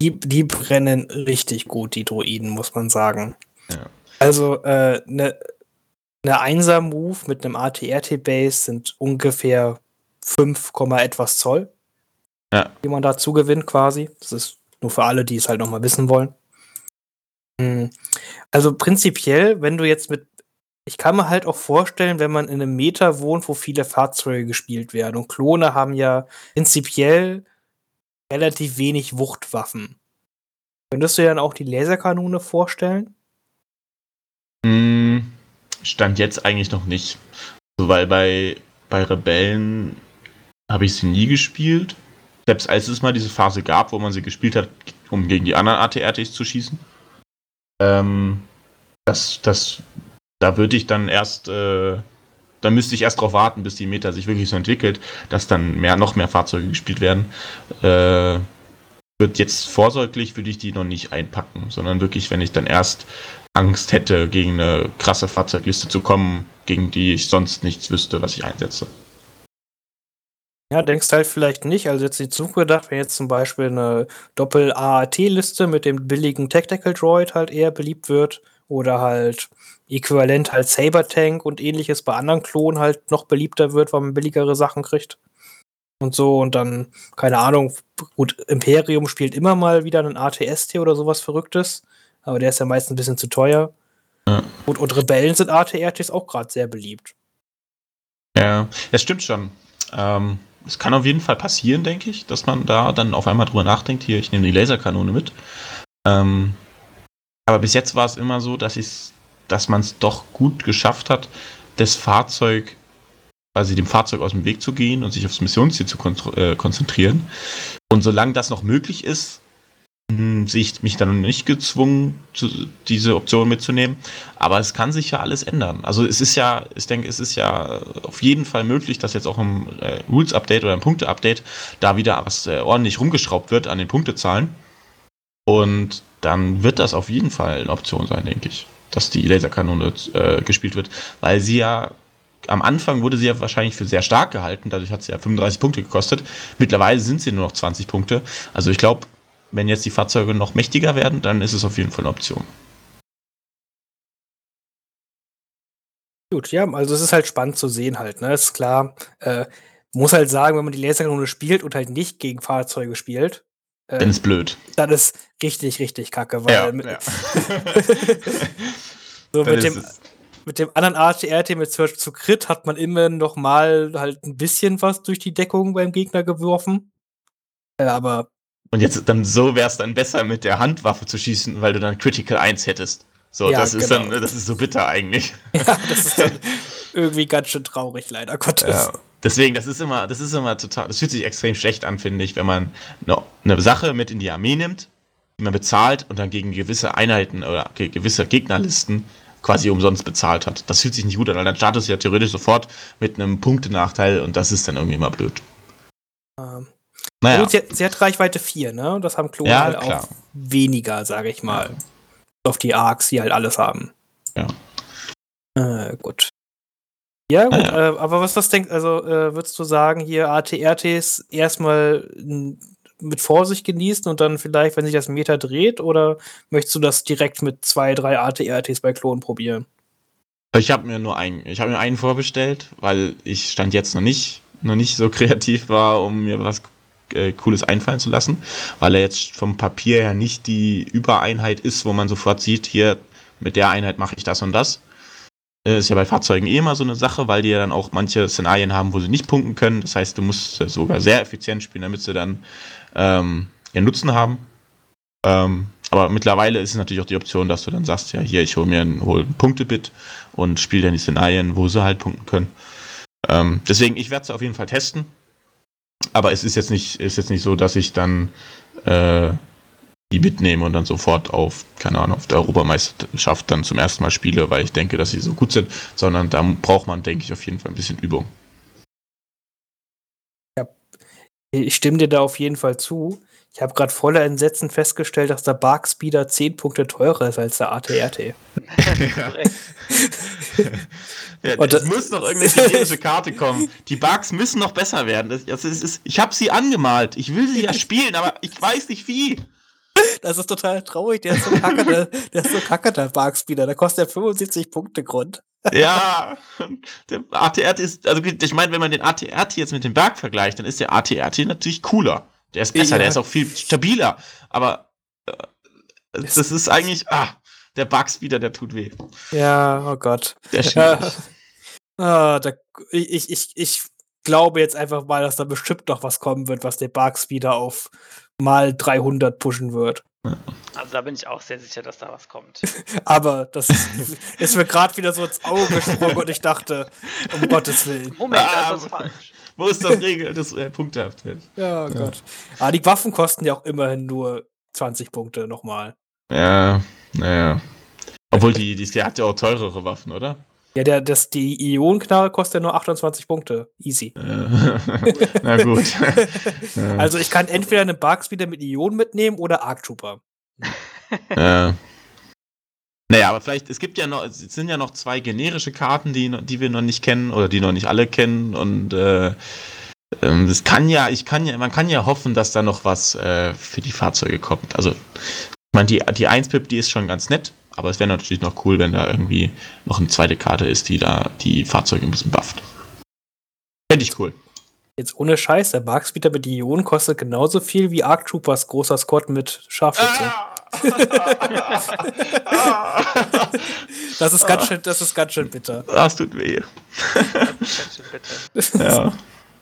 Die, die brennen richtig gut, die Droiden, muss man sagen. Ja. Also, äh, ne, eine Einser-Move mit einem ATRT-Base sind ungefähr 5, etwas Zoll, ja. die man dazu gewinnt quasi. Das ist nur für alle, die es halt nochmal wissen wollen. Hm. Also prinzipiell, wenn du jetzt mit ich kann mir halt auch vorstellen, wenn man in einem Meter wohnt, wo viele Fahrzeuge gespielt werden. Und Klone haben ja prinzipiell relativ wenig Wuchtwaffen. Könntest du dir dann auch die Laserkanone vorstellen? Hm, stand jetzt eigentlich noch nicht. Also, weil bei, bei Rebellen habe ich sie nie gespielt. Selbst als es mal diese Phase gab, wo man sie gespielt hat, um gegen die anderen ATRTs zu schießen. Ähm, das, das, da würde ich dann erst, äh, da müsste ich erst darauf warten, bis die Meta sich wirklich so entwickelt, dass dann mehr, noch mehr Fahrzeuge gespielt werden. Äh, wird jetzt vorsorglich, würde ich die noch nicht einpacken, sondern wirklich, wenn ich dann erst Angst hätte, gegen eine krasse Fahrzeugliste zu kommen, gegen die ich sonst nichts wüsste, was ich einsetze. Ja, denkst halt vielleicht nicht. Also jetzt die Zukunft gedacht, wenn jetzt zum Beispiel eine Doppel-AAT-Liste mit dem billigen Tactical Droid halt eher beliebt wird oder halt äquivalent halt Saber Tank und ähnliches bei anderen Klonen halt noch beliebter wird, weil man billigere Sachen kriegt und so und dann, keine Ahnung, gut, Imperium spielt immer mal wieder einen ATST oder sowas Verrücktes, aber der ist ja meistens ein bisschen zu teuer. Ja. Und, und Rebellen sind ATRTs auch gerade sehr beliebt. Ja, das stimmt schon. Ähm, es kann auf jeden Fall passieren, denke ich, dass man da dann auf einmal drüber nachdenkt, hier, ich nehme die Laserkanone mit. Ähm, aber bis jetzt war es immer so, dass, dass man es doch gut geschafft hat, das Fahrzeug quasi dem Fahrzeug aus dem Weg zu gehen und sich aufs Missionsziel zu kon äh, konzentrieren. Und solange das noch möglich ist, sehe ich mich dann nicht gezwungen, diese Option mitzunehmen. Aber es kann sich ja alles ändern. Also es ist ja, ich denke, es ist ja auf jeden Fall möglich, dass jetzt auch im äh, Rules-Update oder im Punkte-Update da wieder was äh, ordentlich rumgeschraubt wird an den Punktezahlen. Und dann wird das auf jeden Fall eine Option sein, denke ich, dass die Laserkanone äh, gespielt wird, weil sie ja am Anfang wurde sie ja wahrscheinlich für sehr stark gehalten, dadurch hat sie ja 35 Punkte gekostet. Mittlerweile sind sie nur noch 20 Punkte. Also ich glaube, wenn jetzt die Fahrzeuge noch mächtiger werden, dann ist es auf jeden Fall eine Option. Gut, ja, also es ist halt spannend zu sehen halt, ne? Ist klar, äh, muss halt sagen, wenn man die Laserkanone spielt und halt nicht gegen Fahrzeuge spielt, äh, dann ist blöd. Dann ist richtig, richtig kacke, weil ja, mit, ja. so mit dem, mit dem anderen ATRT mit Search zu Crit hat man immer noch mal halt ein bisschen was durch die Deckung beim Gegner geworfen. Äh, aber und jetzt dann so wäre es dann besser, mit der Handwaffe zu schießen, weil du dann Critical 1 hättest. So, ja, das ist genau. dann, das ist so bitter eigentlich. Ja, das ist dann irgendwie ganz schön traurig, leider Gottes. Ja. Deswegen, das ist immer, das ist immer total, das fühlt sich extrem schlecht an, finde ich, wenn man eine, eine Sache mit in die Armee nimmt, die man bezahlt und dann gegen gewisse Einheiten oder gewisse Gegnerlisten quasi umsonst bezahlt hat. Das fühlt sich nicht gut an, weil dann startest du ja theoretisch sofort mit einem Punktenachteil und das ist dann irgendwie immer blöd. Ähm, naja. Gut, sie, sie, hat Reichweite 4, ne? Und das haben Klone ja, halt klar. auch weniger, sage ich mal. Auf die Arcs, die halt alles haben. Ja. Äh, gut. Ja, gut, naja. äh, aber was das denkt, also äh, würdest du sagen, hier ATRTs erstmal mit Vorsicht genießen und dann vielleicht, wenn sich das Meter dreht, oder möchtest du das direkt mit zwei, drei ATRTs bei Klonen probieren? Ich habe mir nur einen, ich habe mir einen vorbestellt, weil ich stand jetzt noch nicht, noch nicht so kreativ war, um mir was äh, Cooles einfallen zu lassen, weil er jetzt vom Papier her nicht die Übereinheit ist, wo man sofort sieht, hier mit der Einheit mache ich das und das. Äh, ist ja bei Fahrzeugen eh immer so eine Sache, weil die ja dann auch manche Szenarien haben, wo sie nicht punkten können. Das heißt, du musst sogar sehr effizient spielen, damit sie dann ähm, ihren Nutzen haben. Ähm, aber mittlerweile ist es natürlich auch die Option, dass du dann sagst, ja, hier, ich hole mir ein, hol ein Punktebit und spiele dann die Szenarien, wo sie halt punkten können. Ähm, deswegen, ich werde es auf jeden Fall testen. Aber es ist jetzt nicht, ist jetzt nicht so, dass ich dann äh, die mitnehme und dann sofort auf, keine Ahnung, auf der Europameisterschaft dann zum ersten Mal spiele, weil ich denke, dass sie so gut sind, sondern da braucht man, denke ich, auf jeden Fall ein bisschen Übung. Ja, ich stimme dir da auf jeden Fall zu. Ich habe gerade voller Entsetzen festgestellt, dass der Barkspeeder 10 Punkte teurer ist als der ATRT. ja. ja, Und es muss noch irgendeine chinesische Karte kommen. Die Bugs müssen noch besser werden. Das, das ist, ich habe sie angemalt. Ich will sie ja spielen, aber ich weiß nicht wie. Das ist total traurig. Der ist so kacke, der, der ist so kacke, der Barkspeeder. Da kostet er 75 Punkte Grund. ja, der ATRT ist, also ich meine, wenn man den ATRT jetzt mit dem Berg vergleicht, dann ist der ATRT natürlich cooler. Der ist besser, ja. der ist auch viel stabiler. Aber äh, das, das ist eigentlich, ah, der Bugs wieder, der tut weh. Ja, oh Gott. Der schwierig. ah, da, ich, ich, ich glaube jetzt einfach mal, dass da bestimmt noch was kommen wird, was der Bugs wieder auf mal 300 pushen wird. Also da bin ich auch sehr sicher, dass da was kommt. Aber das ist mir gerade wieder so ins Auge gesprungen und ich dachte, um Gottes Willen. Moment, ah, das ist falsch. Wo ist das Regel des äh, Punktehaft? Ja, oh Gott. Aber ah, die Waffen kosten ja auch immerhin nur 20 Punkte nochmal. Ja, naja. Obwohl die, die, die hat ja auch teurere Waffen, oder? Ja, der, das, die Ionenknarre kostet ja nur 28 Punkte. Easy. Na gut. also ich kann entweder einen Barkspeeder mit Ionen mitnehmen oder Arc Trooper. Ja. Naja, aber vielleicht, es gibt ja noch, es sind ja noch zwei generische Karten, die, die wir noch nicht kennen oder die noch nicht alle kennen und äh, ähm, das kann ja, ich kann ja, man kann ja hoffen, dass da noch was äh, für die Fahrzeuge kommt. Also, ich meine, die, die 1-Pip, die ist schon ganz nett, aber es wäre natürlich noch cool, wenn da irgendwie noch eine zweite Karte ist, die da die Fahrzeuge ein bisschen bufft. Fände ich cool. Jetzt ohne Scheiß, der Barkspeeder mit Ionen kostet genauso viel wie Arc Troopers großer Squad mit Scharfschütze. Ah! das ist ganz schön, das ist ganz schön bitter. Das tut weh. ja.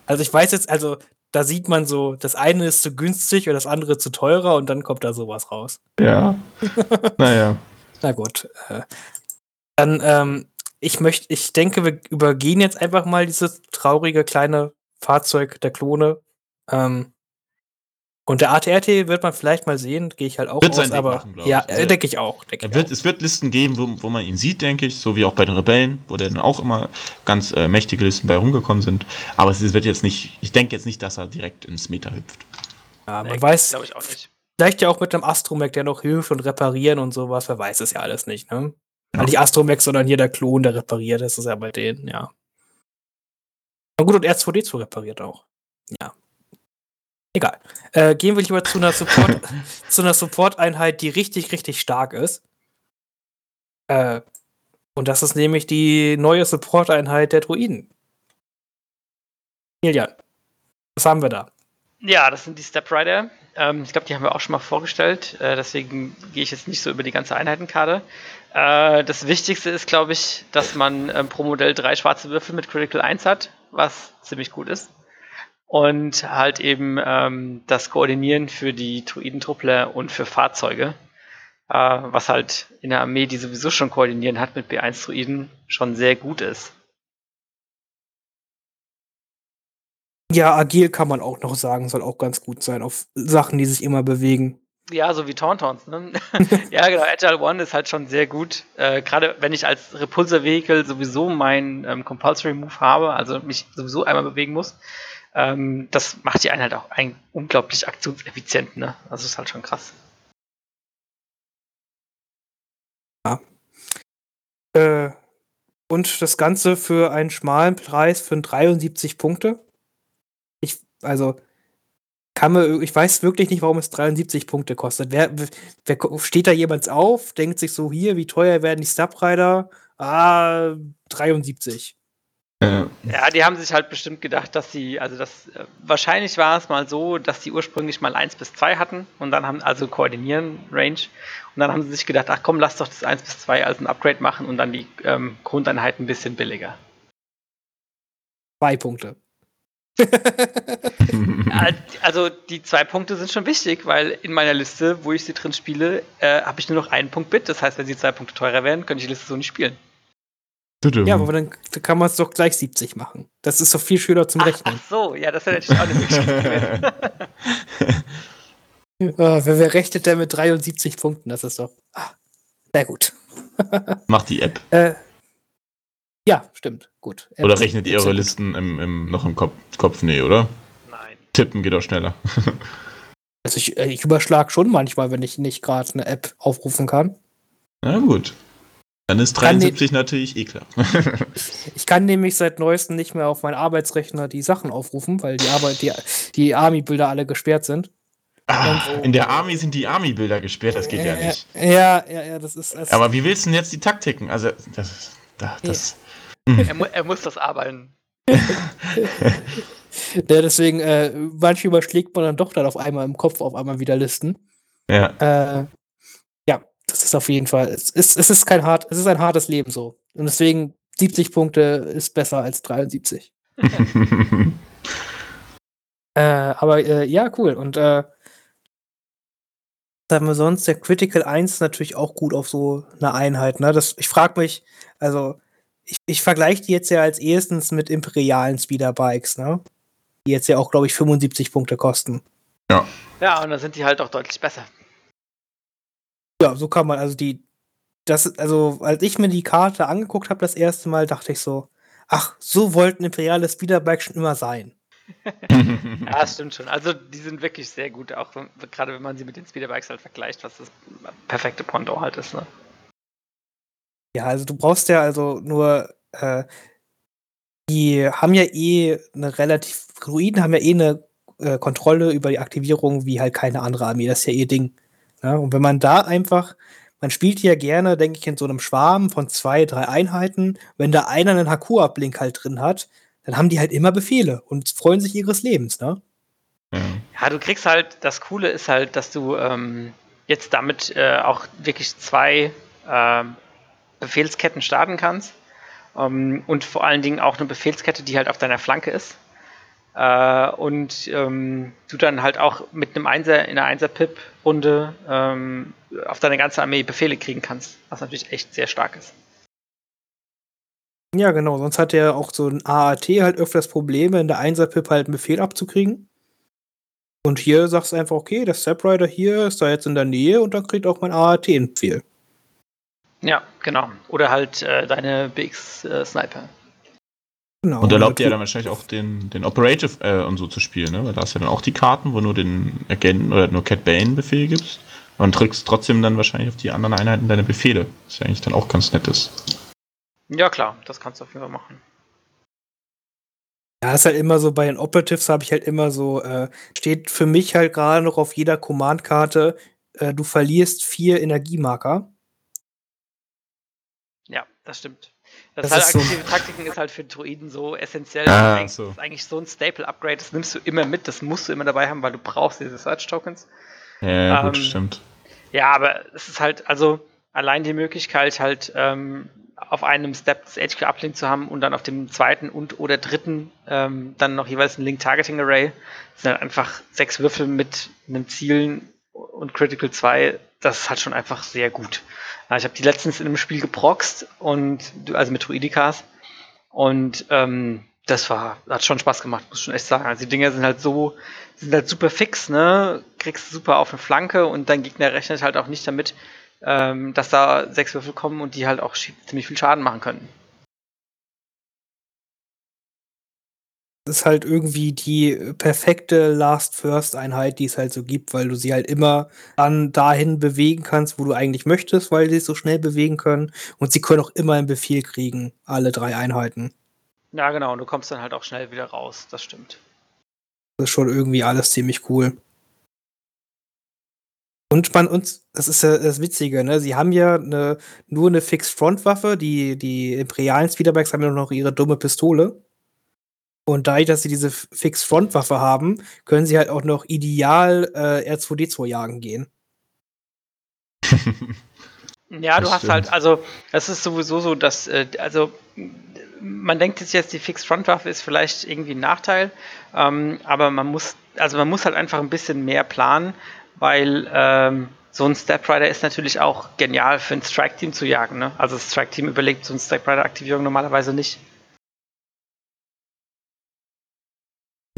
Also ich weiß jetzt, also da sieht man so, das eine ist zu günstig und das andere zu teurer und dann kommt da sowas raus. Ja. naja. Na gut. Äh, dann, ähm, ich möchte, ich denke, wir übergehen jetzt einfach mal dieses traurige kleine Fahrzeug der Klone. Ähm, Und der ATRT wird man vielleicht mal sehen, gehe ich halt auch Wird aus, aber machen, ja, äh, denke ich auch. Denk Er ich wird, auch. es wird Listen geben, wo, wo man ihn sieht, denke ich, so wie auch bei den Rebellen, wo dann auch immer ganz äh, mächtige Listen bei rumgekommen sind. Aber es wird jetzt nicht, ich denke jetzt nicht, dass er direkt ins Meta hüpft. Ja, man Nee, weiß, Glaube ich auch nicht. vielleicht ja auch mit einem Astromech, der noch hilft und reparieren und sowas, wer weiß es ja alles nicht, ne? Ja. Nicht Astromech, sondern hier der Klon, der repariert, das ist ja bei denen, ja. Na gut, und R2D2 repariert auch. Ja. Egal. Äh, gehen wir lieber zu einer Support, zu einer Support-Einheit, die richtig, richtig stark ist. Äh, und das ist nämlich die neue Support-Einheit der Druiden. Julian, was haben wir da? Ja, das sind die Step Rider. Ähm, ich glaube, die haben wir auch schon mal vorgestellt. Äh, deswegen gehe ich jetzt nicht so über die ganze Einheitenkarte. Äh, das Wichtigste ist, glaube ich, dass man ähm, pro Modell drei schwarze Würfel mit Critical 1 hat, was ziemlich gut ist. Und halt eben ähm, das Koordinieren für die Druidentruppler und für Fahrzeuge. Äh, was halt in der Armee, die sowieso schon koordinieren hat mit B1 Druiden, schon sehr gut ist. Ja, agil kann man auch noch sagen, soll auch ganz gut sein auf Sachen, die sich immer bewegen. Ja, so wie Tauntauns, ne? ja, genau. Agile One ist halt schon sehr gut. Äh, Gerade wenn ich als Repulsor-Vehicle sowieso meinen ähm, Compulsory Move habe, also mich sowieso einmal bewegen muss, ähm, das macht die Einheit auch ein, unglaublich aktionseffizient, ne? Also ist halt schon krass. Äh, und das Ganze für einen schmalen Preis von 73 Punkte. Also, kann mir, ich weiß wirklich nicht, warum es 73 Punkte kostet. Wer, wer steht da jemand auf, denkt sich so, hier, wie teuer werden die Subrider? Ah, 73. Äh, Ja, die haben sich halt bestimmt gedacht, dass sie, also das, äh, wahrscheinlich war es mal so, dass die ursprünglich mal 1 bis 2 hatten und dann haben, also koordinieren, Range, und dann haben sie sich gedacht, ach komm, lass doch das 1 bis 2 als ein Upgrade machen und dann die ähm, Grundeinheit ein bisschen billiger. Zwei Punkte. Also die zwei Punkte sind schon wichtig, weil in meiner Liste, wo ich sie drin spiele, äh, habe ich nur noch einen Punkt Bit. Das heißt, wenn sie zwei Punkte teurer wären, könnte ich die Liste so nicht spielen. ja, aber dann, kann man es doch gleich 70 machen. Das ist doch viel schöner zum Ach, Rechnen. ach so, ja, das wäre natürlich auch eine. Ah, wer, wer rechnet denn mit 73 Punkten? Das ist doch. Ah, sehr gut. Macht die App. Äh, ja, stimmt. Gut. Äh, Oder rechnet ihr eure. Listen im, im, noch im Kopf? Kopf? Nee, oder? Nein. Tippen geht auch schneller. Also ich, äh, ich überschlag schon manchmal, wenn ich nicht gerade eine App aufrufen kann. Na gut. Dann ist Kann 73 natürlich eh klar. Ich kann nämlich seit neuestem nicht mehr auf meinen Arbeitsrechner die Sachen aufrufen, weil die Arbeit, die, die Army-Bilder alle gesperrt sind. ah, in der Army sind die Army-Bilder gesperrt, das geht ja Äh, nicht. Ja, ja, ja, das ist. Das, Aber wie willst du denn jetzt die Taktiken? Also, das, das, das Er, mu er muss das arbeiten. ja, deswegen, äh, manchmal überschlägt man dann doch dann auf einmal im Kopf auf einmal wieder Listen. ja. Äh, ja, das ist auf jeden Fall. Es ist, es ist kein hart, es ist ein hartes Leben so. Und deswegen 70 Punkte ist besser als 73. Äh, aber äh, ja, cool. Und äh, haben wir sonst? Der Critical 1 ist natürlich auch gut auf so eine Einheit. Ne? Das, ich frage mich, also ich, ich vergleiche die jetzt ja als erstens mit imperialen Speederbikes, ne? Die jetzt ja auch, glaube ich, 75 Punkte kosten. Ja, und dann sind die halt auch deutlich besser. Ja, so kann man, also die, das, also als ich mir die Karte angeguckt habe das erste Mal, dachte ich so, ach, so wollten imperiale Speederbikes schon immer sein. Ja, das stimmt schon. Also die sind wirklich sehr gut, auch gerade wenn man sie mit den Speederbikes halt vergleicht, was das perfekte Pendant halt ist. Ne? Ja, also du brauchst ja also nur, äh, die haben ja eh eine relativ, Druiden haben ja eh eine äh, Kontrolle über die Aktivierung wie halt keine andere Armee, das ist ja ihr Ding. Ne? Und wenn man da einfach, man spielt ja gerne, denke ich, in so einem Schwarm von zwei, drei Einheiten, wenn da einer einen Haku-Ablink halt drin hat, dann haben die halt immer Befehle und freuen sich ihres Lebens, ne? ja. Du kriegst halt, das Coole ist halt, dass du ähm, jetzt damit äh, auch wirklich zwei ähm, Befehlsketten starten kannst. Ähm, und vor allen Dingen auch eine Befehlskette, die halt auf deiner Flanke ist. Äh, und ähm, du dann halt auch mit einem Einser in einer Einser-Pip-Runde ähm, auf deine ganze Armee Befehle kriegen kannst, was natürlich echt sehr stark ist. Ja, genau. Sonst hat ja auch so ein AAT halt öfters Probleme, in der Einser-Pip halt einen Befehl abzukriegen. Und hier sagst du einfach, okay, der Step Rider hier ist da jetzt in der Nähe und dann kriegt auch mein AAT ein Pfehl. Ja, genau. Oder halt äh, deine BX-Sniper. Äh, genau. Und erlaubt dir ja dann wahrscheinlich auch den, den Operative äh, und so zu spielen, ne? Weil da hast du ja dann auch die Karten, wo nur den Agenten oder nur Cat Bane Befehl gibst. Und drückst trotzdem dann wahrscheinlich auf die anderen Einheiten deine Befehle. Was ja eigentlich dann auch ganz nett ist. Ja, klar, das kannst du auf jeden Fall machen. Ja, ist halt immer so, bei den Operatives habe ich halt immer so, äh, steht für mich halt gerade noch auf jeder Command-Karte, äh, du verlierst vier Energiemarker. Das stimmt. Das, das halt aktive so Taktiken ist halt für Druiden so essentiell. Ah, so. Das ist eigentlich so ein Staple-Upgrade, das nimmst du immer mit, das musst du immer dabei haben, weil du brauchst diese Search-Tokens. Ja, ähm, gut, stimmt. Ja, aber es ist halt, also allein die Möglichkeit halt ähm, auf einem Step das HQ Uplink zu haben und dann auf dem zweiten und oder dritten ähm, dann noch jeweils ein Link Targeting Array. Das sind halt einfach sechs Würfel mit einem Zielen und Critical 2. Das halt schon einfach sehr gut. Ich habe die letztens in einem Spiel geproxt und also mit Druidikas und ähm, das war, hat schon Spaß gemacht, muss schon echt sagen. Also die Dinger sind halt so, sind halt super fix, ne? Kriegst super auf eine Flanke und dein Gegner rechnet halt auch nicht damit, ähm, dass da sechs Würfel kommen und die halt auch ziemlich viel Schaden machen können. Ist halt irgendwie die perfekte Last-First-Einheit, die es halt so gibt, weil du sie halt immer dann dahin bewegen kannst, wo du eigentlich möchtest, weil sie sich so schnell bewegen können. Und sie können auch immer einen Befehl kriegen, alle drei Einheiten. Ja, genau, und du kommst dann halt auch schnell wieder raus, das stimmt. Das ist schon irgendwie alles ziemlich cool. Und man uns, das ist ja das Witzige, ne? Sie haben ja eine, nur eine Fixed-Front-Waffe, die, die imperialen Speederbikes haben ja noch ihre dumme Pistole. Und dadurch, dass sie diese Fixed-Front-Waffe haben, können sie halt auch noch ideal äh, R2D2 jagen gehen. ja, du das hast stimmt. halt, also, das ist sowieso so, dass, äh, also, man denkt jetzt, die Fixed-Front-Waffe ist vielleicht irgendwie ein Nachteil, ähm, aber man muss, also man muss halt einfach ein bisschen mehr planen, weil ähm, so ein Step Rider ist natürlich auch genial für ein Strike-Team zu jagen. Ne? Also das Strike-Team überlegt so ein Step Rider-Aktivierung normalerweise nicht.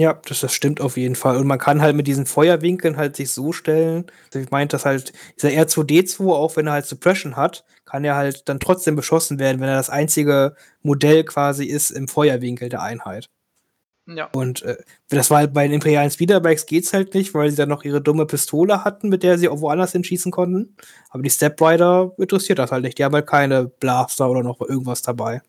Ja, das, das stimmt auf jeden Fall. Und man kann halt mit diesen Feuerwinkeln halt sich so stellen. Also ich meinte, dass halt dieser R2D2, auch wenn er halt Suppression hat, kann er halt dann trotzdem beschossen werden, wenn er das einzige Modell quasi ist im Feuerwinkel der Einheit. Ja. Und äh, das war halt bei den imperialen Speederbikes geht's halt nicht, weil sie dann noch ihre dumme Pistole hatten, mit der sie auch woanders hinschießen konnten. Aber die Step Rider interessiert das halt nicht. Die haben halt keine Blaster oder noch irgendwas dabei.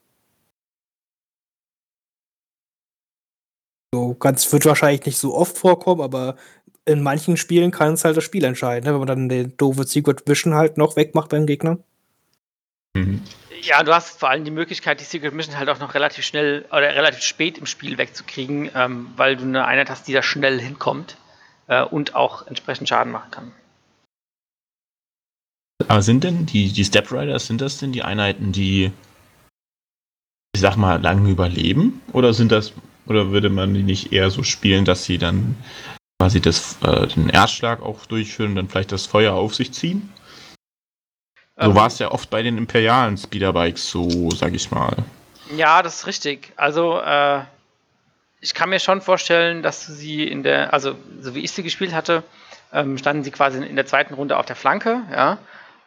So, ganz wird wahrscheinlich nicht so oft vorkommen, aber in manchen Spielen kann es halt das Spiel entscheiden, ne? wenn man dann den doofe Secret Vision halt noch wegmacht beim Gegner. Mhm. Ja, du hast vor allem die Möglichkeit, die Secret Mission halt auch noch relativ schnell oder relativ spät im Spiel wegzukriegen, ähm, weil du eine Einheit hast, die da schnell hinkommt äh, und auch entsprechend Schaden machen kann. Aber sind denn die, die Step Riders, sind das denn die Einheiten, die, ich sag mal, lange überleben? Oder sind das, oder würde man die nicht eher so spielen, dass sie dann quasi das, äh, den Erstschlag auch durchführen und dann vielleicht das Feuer auf sich ziehen? So war es ja oft bei den imperialen Speederbikes so, sag ich mal. Ja, das ist richtig. Also, äh, ich kann mir schon vorstellen, dass du sie in der, also so wie ich sie gespielt hatte, ähm, standen sie quasi in der zweiten Runde auf der Flanke, ja.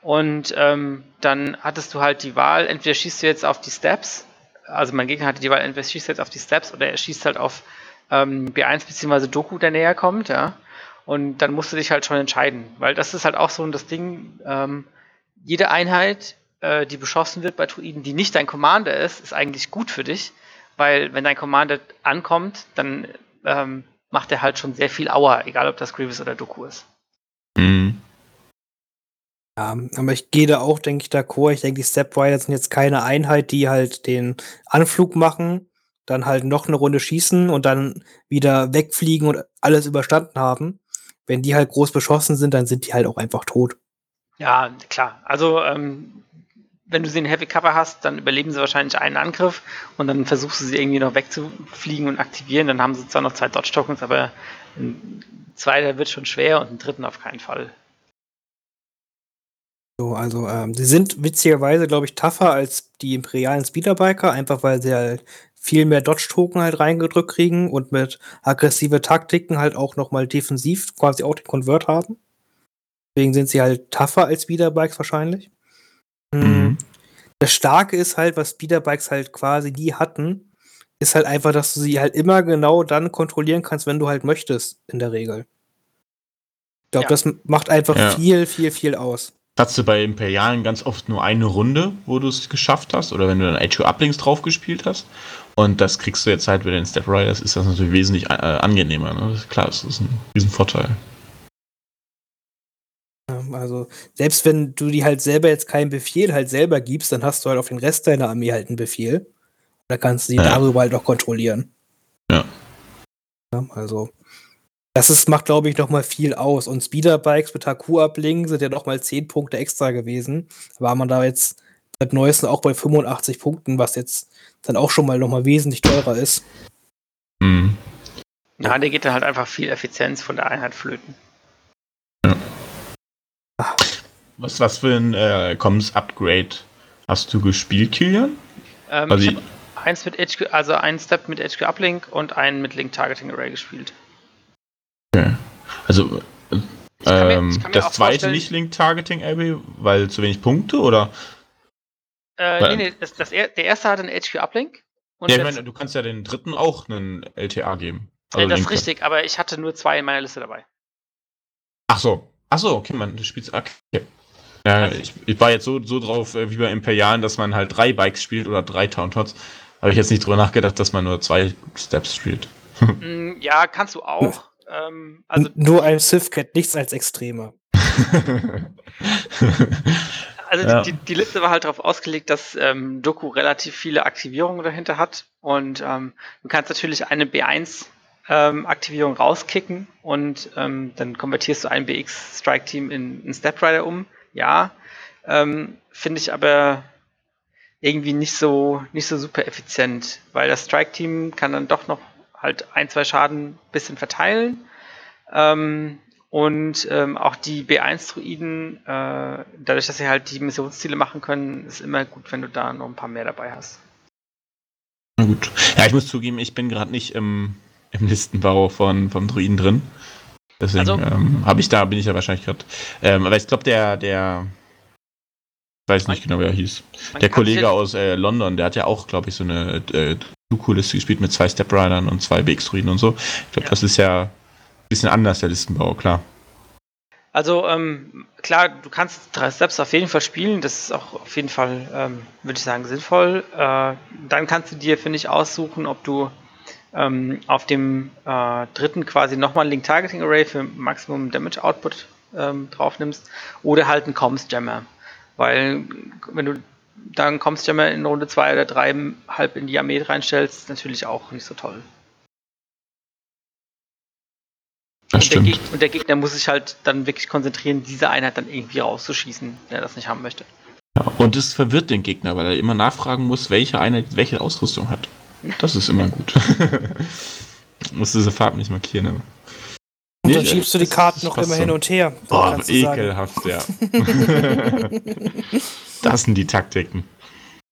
Und ähm, dann hattest du halt die Wahl, entweder schießt du jetzt auf die Steps, also mein Gegner hatte die Wahl, entweder schießt du jetzt auf die Steps oder er schießt halt auf ähm, B1 bzw. Doku, der näher kommt, ja. Und dann musst du dich halt schon entscheiden, weil das ist halt auch so das Ding, ähm, jede Einheit, äh, die beschossen wird bei Druiden, die nicht dein Commander ist, ist eigentlich gut für dich, weil wenn dein Commander ankommt, dann ähm, macht er halt schon sehr viel Aua, egal ob das Grievous oder Doku ist. Mhm. Ja, aber ich gehe da auch, denke ich, d'accord. Ich denke, die Stepwriter sind jetzt keine Einheit, die halt den Anflug machen, dann halt noch eine Runde schießen und dann wieder wegfliegen und alles überstanden haben. Wenn die halt groß beschossen sind, dann sind die halt auch einfach tot. Ja, klar. Also, ähm, wenn du sie in Heavy Cover hast, dann überleben sie wahrscheinlich einen Angriff und dann versuchst du sie irgendwie noch wegzufliegen und aktivieren. Dann haben sie zwar noch zwei Dodge-Tokens, aber ein zweiter wird schon schwer und einen dritten auf keinen Fall. So, also, ähm, sie sind witzigerweise, glaube ich, tougher als die imperialen Speederbiker, einfach weil sie halt viel mehr Dodge-Token halt reingedrückt kriegen und mit aggressive Taktiken halt auch noch mal defensiv quasi auch den Convert haben. Deswegen sind sie halt tougher als Speederbikes wahrscheinlich. Hm. Mhm. Das Starke ist halt, was Speederbikes halt quasi nie hatten, ist halt einfach, dass du sie halt immer genau dann kontrollieren kannst, wenn du halt möchtest, in der Regel. Ich glaube, ja. das macht einfach ja. viel, viel, viel aus. Hast du bei Imperialen ganz oft nur eine Runde, wo du es geschafft hast, oder wenn du dann HQ Uplinks drauf gespielt hast. Und das kriegst du jetzt halt bei den Step Riders, ist das natürlich wesentlich äh, angenehmer. Ne? Klar, das ist ein Riesenvorteil. Also, selbst wenn du dir halt selber jetzt keinen Befehl halt selber gibst, dann hast du halt auf den Rest deiner Armee halt einen Befehl. Da kannst du die ja. darüber halt auch kontrollieren. Ja. ja also, das ist, macht, glaube ich, noch mal viel aus. Und Speederbikes mit HQ-Ablingen sind ja noch mal 10 Punkte extra gewesen. War man da jetzt seit neuestem auch bei 85 Punkten, was jetzt dann auch schon mal noch mal wesentlich teurer ist. Mhm. Ja, der geht dann halt einfach viel Effizienz von der Einheit flöten. Ja. Was, was für ein äh, Comms-Upgrade hast du gespielt, Kilian? Ähm, also ich eins mit HQ, also einen Step mit HQ Uplink und einen mit Link Targeting Array gespielt. Okay. Also ähm, mir, das zweite nicht Link Targeting Array, weil zu wenig Punkte oder? Äh, nee, nee, das, das, der erste hat einen HQ Uplink. ja, ich meine, du kannst ja den dritten auch einen LTA geben. Also ja, das ist richtig, aber ich hatte nur zwei in meiner Liste dabei. Ach so. Ach so, okay, man, du spielst. Okay. Ja, ich, ich, war jetzt so, so drauf äh, wie bei Imperialen, dass man halt drei Bikes spielt oder drei Towntots. Habe ich jetzt nicht drüber nachgedacht, dass man nur zwei Steps spielt. Mm, ja, kannst du auch. Ähm, also nur ein Sith kennt nichts als Extreme. also ja. die, die, Liste war halt darauf ausgelegt, dass ähm, Doku relativ viele Aktivierungen dahinter hat. Und ähm, du kannst natürlich eine B1 ähm, Aktivierung rauskicken und ähm, dann konvertierst du ein BX Strike Team in einen Step Rider um. Ja, ähm, finde ich aber irgendwie nicht so nicht so super effizient, weil das Strike Team kann dann doch noch halt ein, zwei Schaden ein bisschen verteilen. Ähm, und ähm, auch die B1-Druiden, äh, dadurch, dass sie halt die Missionsziele machen können, ist immer gut, wenn du da noch ein paar mehr dabei hast. Na gut. Ja, ich muss zugeben, ich bin gerade nicht im, im Listenbau von, vom Druiden drin. Deswegen also, ähm, habe ich da, bin ich ja wahrscheinlich gerade. Ähm, aber ich glaube, der, der, ich weiß nicht genau, wer er hieß. Der Kollege aus äh, London, der hat ja auch, glaube ich, so eine äh, Doku-Liste gespielt mit zwei Step-Riders und zwei BX-Druiden und so. Ich glaube, ja. das ist ja ein bisschen anders, der Listenbau, klar. Also, ähm, klar, du kannst drei Steps auf jeden Fall spielen. Das ist auch auf jeden Fall, ähm, würde ich sagen, sinnvoll. Äh, dann kannst du dir, finde ich, aussuchen, ob du ähm, auf dem äh, dritten quasi nochmal ein Link Targeting Array für Maximum Damage Output ähm, drauf nimmst oder halt einen Comms Jammer. Weil, wenn du dann kommst du ja mal in Runde 2 oder 3 halb in die Armee reinstellst, ist natürlich auch nicht so toll. Das und, der Gegner, und der Gegner muss sich halt dann wirklich konzentrieren, diese Einheit dann irgendwie rauszuschießen, wenn er das nicht haben möchte. Ja, und es verwirrt den Gegner, weil er immer nachfragen muss, welche Einheit welche Ausrüstung hat. Das ist immer gut. muss diese Farben nicht markieren. Aber. Und nee, dann schiebst du die Karten noch immer so. hin und her. Boah, ekelhaft, ja. das sind die Taktiken.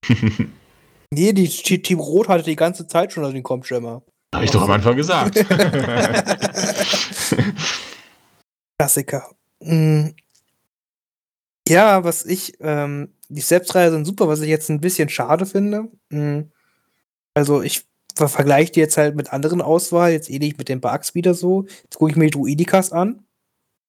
nee, die Team Rot hatte die ganze Zeit schon den Kompschimmer. Habe ich doch am Anfang gesagt. Klassiker. Mhm. Ja, was ich, ähm, die Selbstreihe sind super, was ich jetzt ein bisschen schade finde. Mhm. Also ich vergleiche die jetzt halt mit anderen Auswahl, jetzt ähnlich mit den Bugs wieder so. Jetzt gucke ich mir die Druidikas an.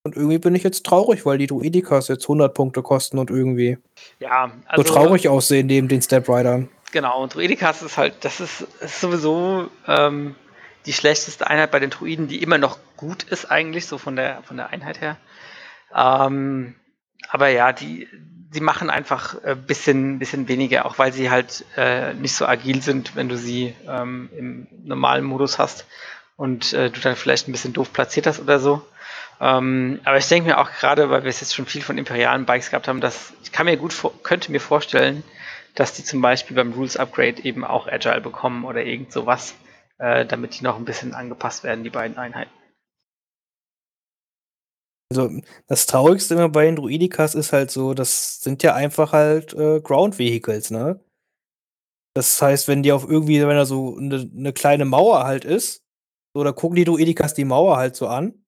Und irgendwie bin ich jetzt traurig, weil die Druidikas jetzt 100 Punkte kosten und irgendwie ja, also, so traurig aussehen neben den Step Riders. Genau, und Druidikas ist halt, das ist, ist sowieso ähm, die schlechteste Einheit bei den Druiden, die immer noch gut ist eigentlich, so von der, von der Einheit her. Ähm, aber ja, die, sie machen einfach ein äh, bisschen, bisschen weniger, auch weil sie halt äh, nicht so agil sind, wenn du sie ähm, im normalen Modus hast und äh, du dann vielleicht ein bisschen doof platziert hast oder so. Ähm, aber ich denke mir auch gerade, weil wir es jetzt schon viel von imperialen Bikes gehabt haben, dass ich kann mir gut könnte mir vorstellen, dass die zum Beispiel beim Rules Upgrade eben auch Agile bekommen oder irgend sowas, äh, damit die noch ein bisschen angepasst werden, die beiden Einheiten. Also, das Traurigste immer bei den Druidikas ist halt so, das sind ja einfach halt äh, Ground Vehicles, ne? Das heißt, wenn die auf irgendwie, wenn da so eine, eine kleine Mauer halt ist, so, da gucken die Druidikas die Mauer halt so an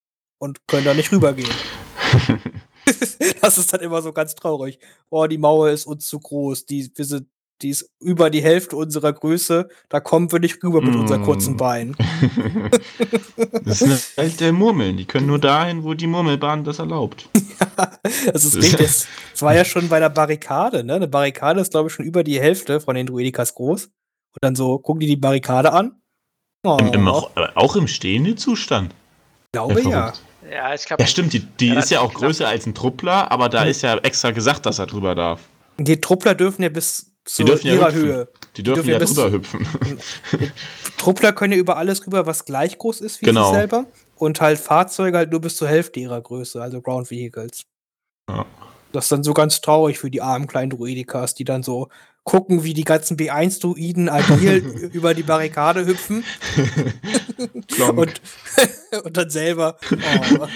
und können da nicht rübergehen. das ist dann immer so ganz traurig. Oh, die Mauer ist uns zu groß. Die, wir sind die ist über die Hälfte unserer Größe, da kommen wir nicht rüber mit mm. unseren kurzen Beinen. das ist eine Welt der Murmeln, die können nur dahin, wo die Murmelbahn das erlaubt. ja, das ist richtig. Das, das war ja schon bei der Barrikade, ne? Eine Barrikade ist, glaube ich, schon über die Hälfte von den Druidikas groß. Und dann so gucken die die Barrikade an. Oh. Im, im, auch im stehenden Zustand. Glaube ja. Ja, ich glaube. Ja, stimmt, die, die ist ja auch größer als ein Truppler, aber da hm. ist ja extra gesagt, dass er drüber darf. Die Truppler dürfen ja bis zu die ihrer ja Höhe. Die dürfen, die dürfen ja drüber hüpfen. Truppler können ja über alles rüber, was gleich groß ist wie genau. sie selber. Und halt Fahrzeuge halt nur bis zur Hälfte ihrer Größe, also Ground Vehicles. Ja. Das ist dann so ganz traurig für die armen kleinen Druidikas, die dann so gucken, wie die ganzen B1-Druiden agil über die Barrikade hüpfen. und, und dann selber. Oh.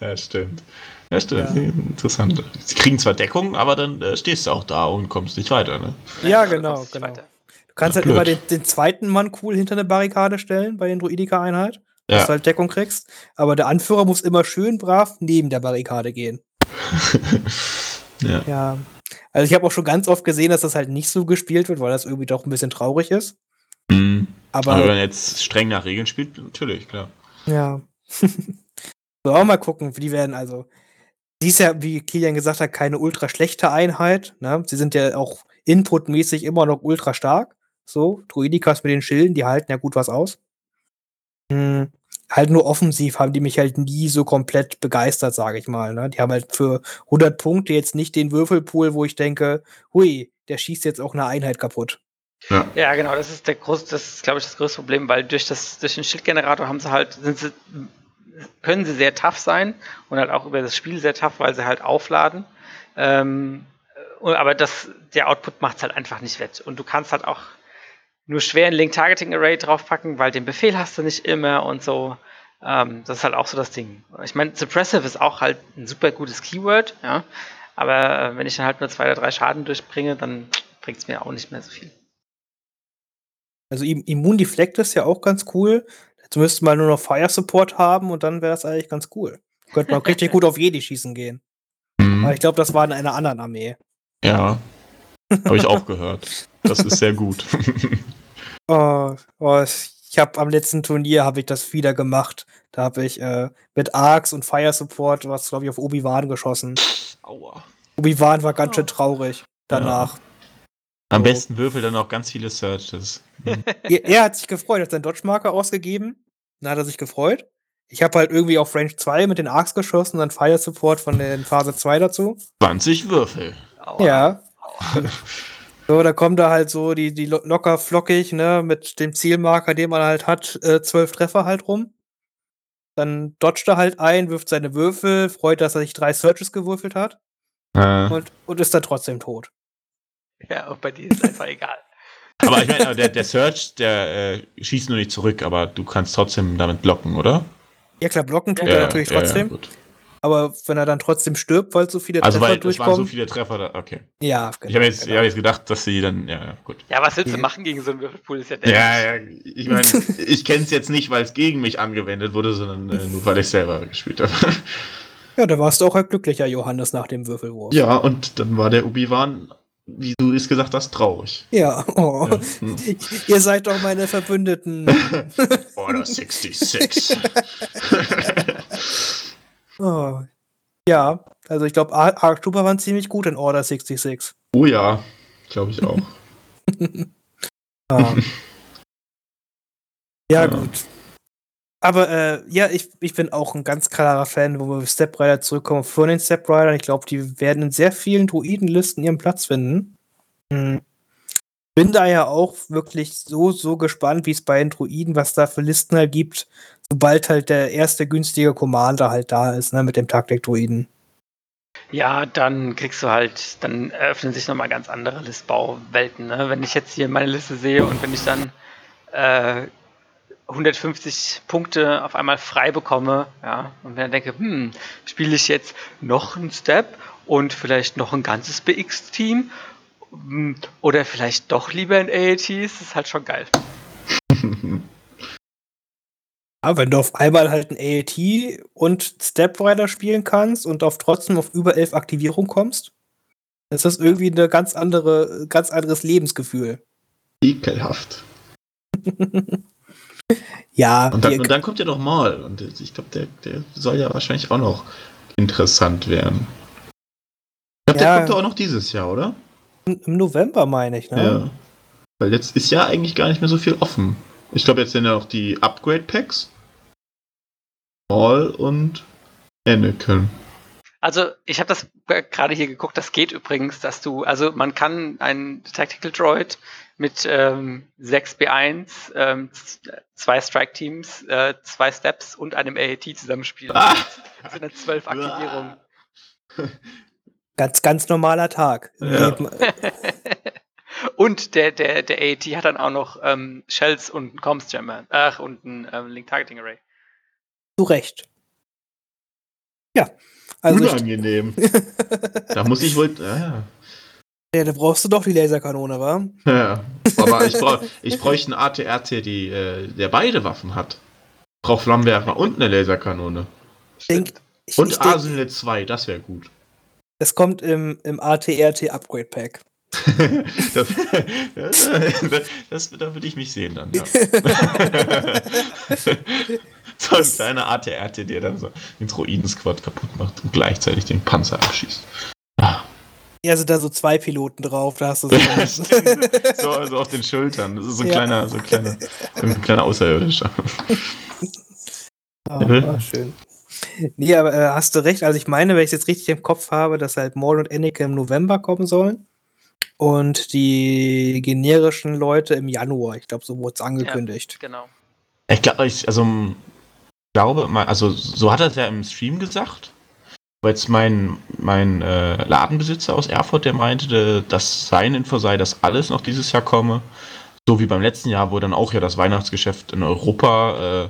ja, stimmt. Ja, stimmt. Ja. Interessant. Sie kriegen zwar Deckung, aber dann äh, stehst du auch da und kommst nicht weiter, ne? Ja, genau, genau. Du kannst halt immer den, den, zweiten Mann cool hinter eine Barrikade stellen bei den Druidika-Einheit, ja. dass du halt Deckung kriegst. Aber der Anführer muss immer schön brav neben der Barrikade gehen. ja. ja. Also ich habe auch schon ganz oft gesehen, dass das halt nicht so gespielt wird, weil das irgendwie doch ein bisschen traurig ist. Mhm. Aber, Aber wenn man jetzt streng nach Regeln spielt, natürlich, klar. Ja. so, auch mal gucken, wie die werden also Sie ist ja, wie Kilian gesagt hat, keine ultra schlechte Einheit, ne? Sie sind ja auch inputmäßig immer noch ultra stark. So, Druidikas mit den Schilden, die halten ja gut was aus. Hm, halt nur offensiv haben die mich halt nie so komplett begeistert, sage ich mal, ne? Die haben halt für 100 Punkte jetzt nicht den Würfelpool, wo ich denke, hui, der schießt jetzt auch eine Einheit kaputt. Ja. ja, genau, das ist der groß, das ist, glaube ich, das größte Problem, weil durch das, durch den Schildgenerator haben sie halt, sind sie können sie sehr tough sein und halt auch über das Spiel sehr tough, weil sie halt aufladen. Ähm, aber das, der Output macht es halt einfach nicht wett. Und du kannst halt auch nur schwer ein Link-Targeting-Array draufpacken, weil den Befehl hast du nicht immer und so. Ähm, das ist halt auch so das Ding. Ich meine, Suppressive ist auch halt ein super gutes Keyword, ja. Aber äh, wenn ich dann halt nur zwei oder drei Schaden durchbringe, dann bringt es mir auch nicht mehr so viel. Also Immun Deflect ist ja auch ganz cool. Jetzt müsste man nur noch Fire Support haben und dann wäre das eigentlich ganz cool. Könnte man richtig gut auf Jedi schießen gehen. Mhm. Aber ich glaube, das war in einer anderen Armee. Ja. Habe ich auch gehört. Das ist sehr gut. oh, oh, ich habe am letzten Turnier habe ich das wieder gemacht. Da habe ich äh, mit Arcs und Fire Support was glaube ich auf Obi-Wan geschossen. Aua. Obi-Wan war ganz schön traurig danach. Ja. Am besten würfel dann auch ganz viele Searches. Mhm. er, er, hat sich gefreut, hat seinen Dodge-Marker ausgegeben. Dann hat er sich gefreut. Ich habe halt irgendwie auf Range 2 mit den Arcs geschossen, dann Fire Support von der Phase 2 dazu. 20 Würfel. Aua. Ja. so, da kommt da halt so die, die locker flockig, ne, mit dem Zielmarker, den man halt hat, äh, zwölf Treffer halt rum. Dann dodgt er halt ein, wirft seine Würfel, freut, dass er sich drei Searches gewürfelt hat. Äh. Und, und ist dann trotzdem tot. Ja, und bei dir ist einfach egal. Aber ich meine, der, der Search, der äh, schießt nur nicht zurück, aber du kannst trotzdem damit blocken, oder? Ja klar, blocken tut ja, er natürlich ja, trotzdem. Ja, aber wenn er dann trotzdem stirbt, weil so viele also Treffer weil, durchkommen. Also so viele Treffer, da, okay. Ja, genau. Ich habe jetzt, genau. hab jetzt gedacht, dass sie dann, ja, gut. Ja, was willst du machen gegen so einen Würfelpool? Ist ja, ja, ja, ich meine, ich kenne es jetzt nicht, weil es gegen mich angewendet wurde, sondern äh, nur weil ich selber gespielt habe. Ja, da warst du auch ein glücklicher Johannes nach dem Würfelwurf. Ja, und dann war der Obi-Wan wie du es gesagt hast, traurig. Ja, oh. ja. Hm. ihr seid doch meine Verbündeten. Order 66. oh. Ja, also ich glaube, Arc Trooper waren ziemlich gut in Order 66. Oh ja, glaube ich auch. ah. ja, ja, gut. Aber äh, ja, ich, ich bin auch ein ganz klarer Fan, wo wir auf Step Rider zurückkommen, von den Step Riders. Ich glaube, die werden in sehr vielen Druidenlisten ihren Platz finden. Hm. Bin da ja auch wirklich so, so gespannt, wie es bei den Druiden, was da für Listen halt gibt, sobald halt der erste günstige Commander halt da ist, ne, mit dem Taktik-Druiden. Ja, dann kriegst du halt, dann eröffnen sich nochmal ganz andere Listbauwelten. Ne? Wenn ich jetzt hier meine Liste sehe und wenn ich dann äh, 150 Punkte auf einmal frei bekomme, ja, und dann denke, hm, spiele ich jetzt noch einen Step und vielleicht noch ein ganzes BX-Team, Hm, oder vielleicht doch lieber in AATs, das ist halt schon geil. Ja, wenn du auf einmal halt ein AAT und Stepwriter spielen kannst und auf trotzdem auf über elf Aktivierung kommst, ist das irgendwie eine ganz andere, ganz anderes Lebensgefühl. Ekelhaft. ja. Und dann, und dann, kommt ja noch mal. Und ich glaube, der, der soll ja wahrscheinlich auch noch interessant werden. Ich glaube, ja, der kommt ja auch noch dieses Jahr, oder? Im November meine ich, ne? Ja. Weil jetzt ist ja eigentlich gar nicht mehr so viel offen. Ich glaube, jetzt sind ja noch die Upgrade-Packs. Maul und Anakin. Also, ich habe das gerade hier geguckt, das geht übrigens, dass du, also man kann einen Tactical Droid mit ähm, 6B1, ähm, zwei Strike-Teams, äh, zwei Steps und einem AAT zusammenspielen. Ah. Das sind dann zwölf Aktivierungen. Ganz, ganz normaler Tag. Ja. und der, der, der AAT hat dann auch noch ähm, Shells und einen Comms Jammer, ach, und ein ähm, Link Targeting Array. Zu Recht. Ja. Also Unangenehm. da muss ich wohl. Ja, ja. da brauchst du doch die Laserkanone, wa? Ja. Aber ich, brauch, ich bräuchte einen ATRT, die, äh, der beide Waffen hat. Ich brauche Flammenwerfer und eine Laserkanone. Denk, ich, und Arsenal 2, das wäre gut. Das kommt im, im ATRT Upgrade Pack. das, das, das, da würde ich mich sehen dann, ja. So ein kleiner ATRT, der dann so den Droiden-Squad kaputt macht und gleichzeitig den Panzer abschießt. Ah. Ja, sind da so zwei Piloten drauf, da hast du so, so, so auf den Schultern. Das ist so ein ja. kleiner, so ein kleiner, ein kleiner Außerirdischer. Oh, oh, schön. Nee, aber äh, hast du recht. Also ich meine, wenn ich es jetzt richtig im Kopf habe, dass halt Maul und Anakin im November kommen sollen und die generischen Leute im Januar. Ich glaube, so wurde es angekündigt. Ja, genau. Ich glaube, ich, also glaube, also so hat er es ja im Stream gesagt. Aber jetzt mein, mein äh, Ladenbesitzer aus Erfurt, der meinte, dass sein Info sei, dass alles noch dieses Jahr komme. So wie beim letzten Jahr, wo dann auch ja das Weihnachtsgeschäft in Europa äh,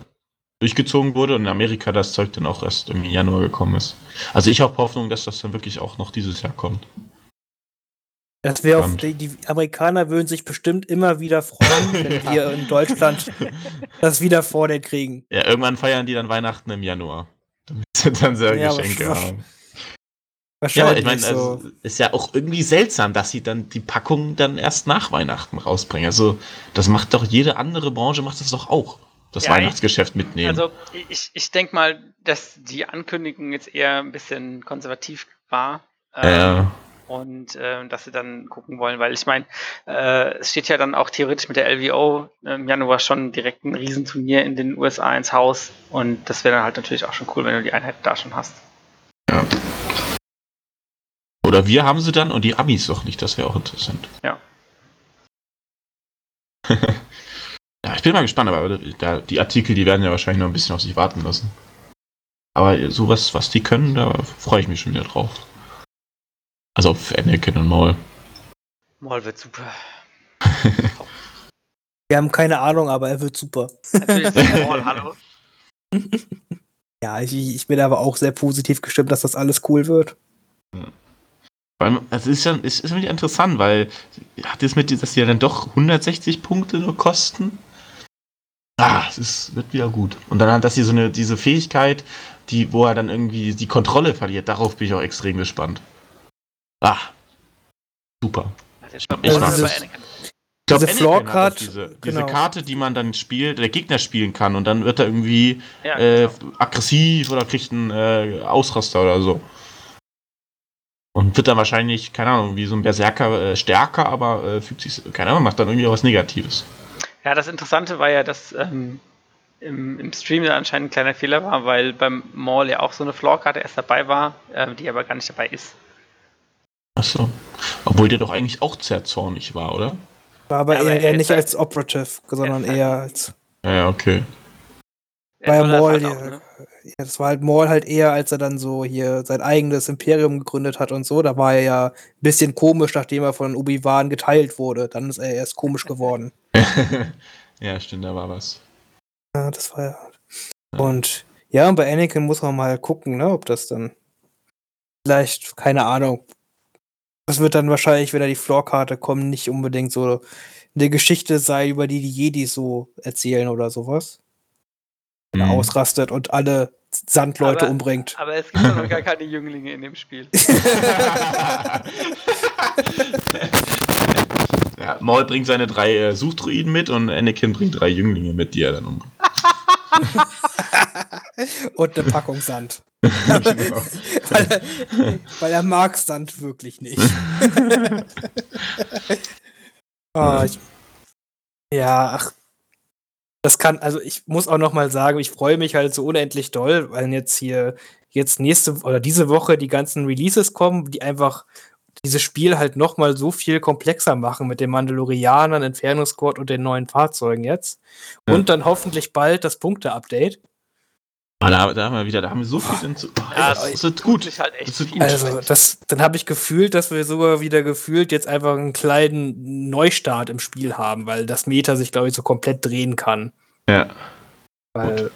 durchgezogen wurde und in Amerika das Zeug dann auch erst im Januar gekommen ist. Also ich habe Hoffnung, dass das dann wirklich auch noch dieses Jahr kommt. Das wäre auf die, die, Amerikaner würden sich bestimmt immer wieder freuen, wenn wir in Deutschland das wieder vor den kriegen. Ja, irgendwann feiern die dann Weihnachten im Januar. Damit sie dann sehr ja, Geschenke haben. Wahrscheinlich ja, aber ich meine, so. also, ist ja auch irgendwie seltsam, dass sie dann die Packung dann erst nach Weihnachten rausbringen. Also, das macht doch jede andere Branche macht das doch auch das ja, Weihnachtsgeschäft mitnehmen. Also ich, ich denke mal, dass die Ankündigung jetzt eher ein bisschen konservativ war. Ja. Und äh, dass sie dann gucken wollen, weil ich meine, äh, es steht ja dann auch theoretisch mit der LVO im Januar schon direkt ein Riesenturnier in den USA ins Haus und das wäre dann halt natürlich auch schon cool, wenn du die Einheit da schon hast. Ja. Oder wir haben sie dann und die Amis doch nicht, das wäre auch interessant. Ja. Ja, ich bin mal gespannt, aber da, die Artikel, die werden ja wahrscheinlich noch ein bisschen auf sich warten lassen. Aber sowas, was die können, da freue ich mich schon wieder drauf. Also auf Anakin und Maul. Maul wird super. Wir haben keine Ahnung, aber er wird super. Natürlich ist Maul, hallo. ja, ich, ich, bin aber auch sehr positiv gestimmt, dass das alles cool wird. Ja. Es ist ja es ist interessant, weil hat es mit, dass die ja dann doch 160 Punkte nur kosten ah, es ist, wird wieder gut. Und dann hat das hier so eine, diese Fähigkeit, die, wo er dann irgendwie die Kontrolle verliert. Darauf bin ich auch extrem gespannt. Ah, super. Ich glaube, diese Floor-Card, diese, genau. diese, Karte, die man dann spielt, der Gegner spielen kann und dann wird er irgendwie ja, äh, genau. aggressiv oder kriegt einen äh, Ausraster oder so. Und wird dann wahrscheinlich, keine Ahnung, wie so ein Berserker äh, stärker, aber äh, fügt sich, keine Ahnung, macht dann irgendwie was Negatives. Ja, das Interessante war ja, dass ähm, im, im, Stream da anscheinend ein kleiner Fehler war, weil beim Mall ja auch so eine Floorkarte erst dabei war, ähm, die aber gar nicht dabei ist. Achso. Obwohl der doch eigentlich auch sehr zornig war, oder? War aber, ja, aber eher, eher nicht als Operative, sondern eher als. Ja, okay. Bei Maul, halt ne? ja, das war halt Maul halt eher, als er dann so hier sein eigenes Imperium gegründet hat und so. Da war er ja ein bisschen komisch, nachdem er von Obi-Wan geteilt wurde. Dann ist er erst komisch geworden. ja, stimmt, da war was. Ja, das war ja. Und ja, und bei Anakin muss man mal gucken, ne, ob das dann vielleicht, keine Ahnung, Das wird dann wahrscheinlich, wenn da die Floorkarte kommt, nicht unbedingt so eine Geschichte sein, über die die Jedi so erzählen oder sowas. Wenn er Mhm. ausrastet und alle Sandleute Aber- umbringt. Aber es gibt doch noch gar keine Jünglinge in dem Spiel. ja, Maul bringt seine drei äh, Suchdruiden mit und Anakin bringt drei Jünglinge mit, die er dann umbringt. Und eine Packung Sand. Genau. weil, er, weil er mag Sand wirklich nicht. Ah, ich, ja, ach. Das kann, also ich muss auch noch mal sagen, ich freue mich halt so unendlich doll, weil jetzt hier jetzt nächste oder diese Woche die ganzen Releases kommen, die einfach dieses Spiel halt noch mal so viel komplexer machen mit den Mandalorianern, Inferno Squad und den neuen Fahrzeugen jetzt. Ja. Und dann hoffentlich bald das Punkte-Update. Ah, da, da haben wir wieder, da haben wir so viel zu. Oh, Ja, das, es das wird gut. Halt echt Das wird gut. Also, das, dann habe ich gefühlt, dass wir sogar wieder gefühlt jetzt einfach einen kleinen Neustart im Spiel haben, weil das Meta sich, glaube ich, so komplett drehen kann. Ja. Weil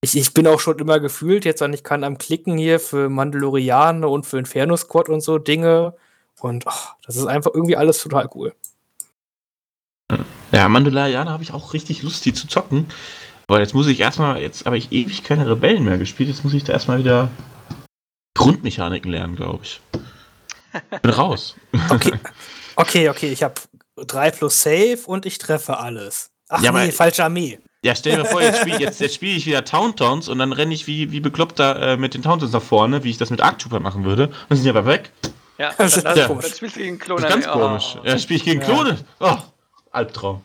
ich, ich bin auch schon immer gefühlt, jetzt an ich kann am Klicken hier für Mandalorianer und für Inferno Squad und so Dinge. Und ach, das ist einfach irgendwie alles total cool. Ja, Mandalorianer habe ich auch richtig Lust, die zu zocken. Aber jetzt muss ich erstmal, jetzt habe ich ewig keine Rebellen mehr gespielt, jetzt muss ich da erstmal wieder Grundmechaniken lernen, glaube ich. Bin raus. Okay, okay, okay, ich habe 3 plus Save und ich treffe alles. Ach Ja, nee, aber- falsche Armee. Ja, stell dir vor, jetzt spiele jetzt, jetzt spiel ich wieder Tauntauns und dann renne ich wie, wie bekloppt da äh, mit den Tauntauns nach vorne, wie ich das mit Arc Trooper machen würde. Dann sind die aber weg. Ja, Das ist dann, komisch. dann spielst du gegen Klon. Das ist ganz oh. komisch. Ja, spiele ich gegen Ja. Klone. Oh, Albtraum.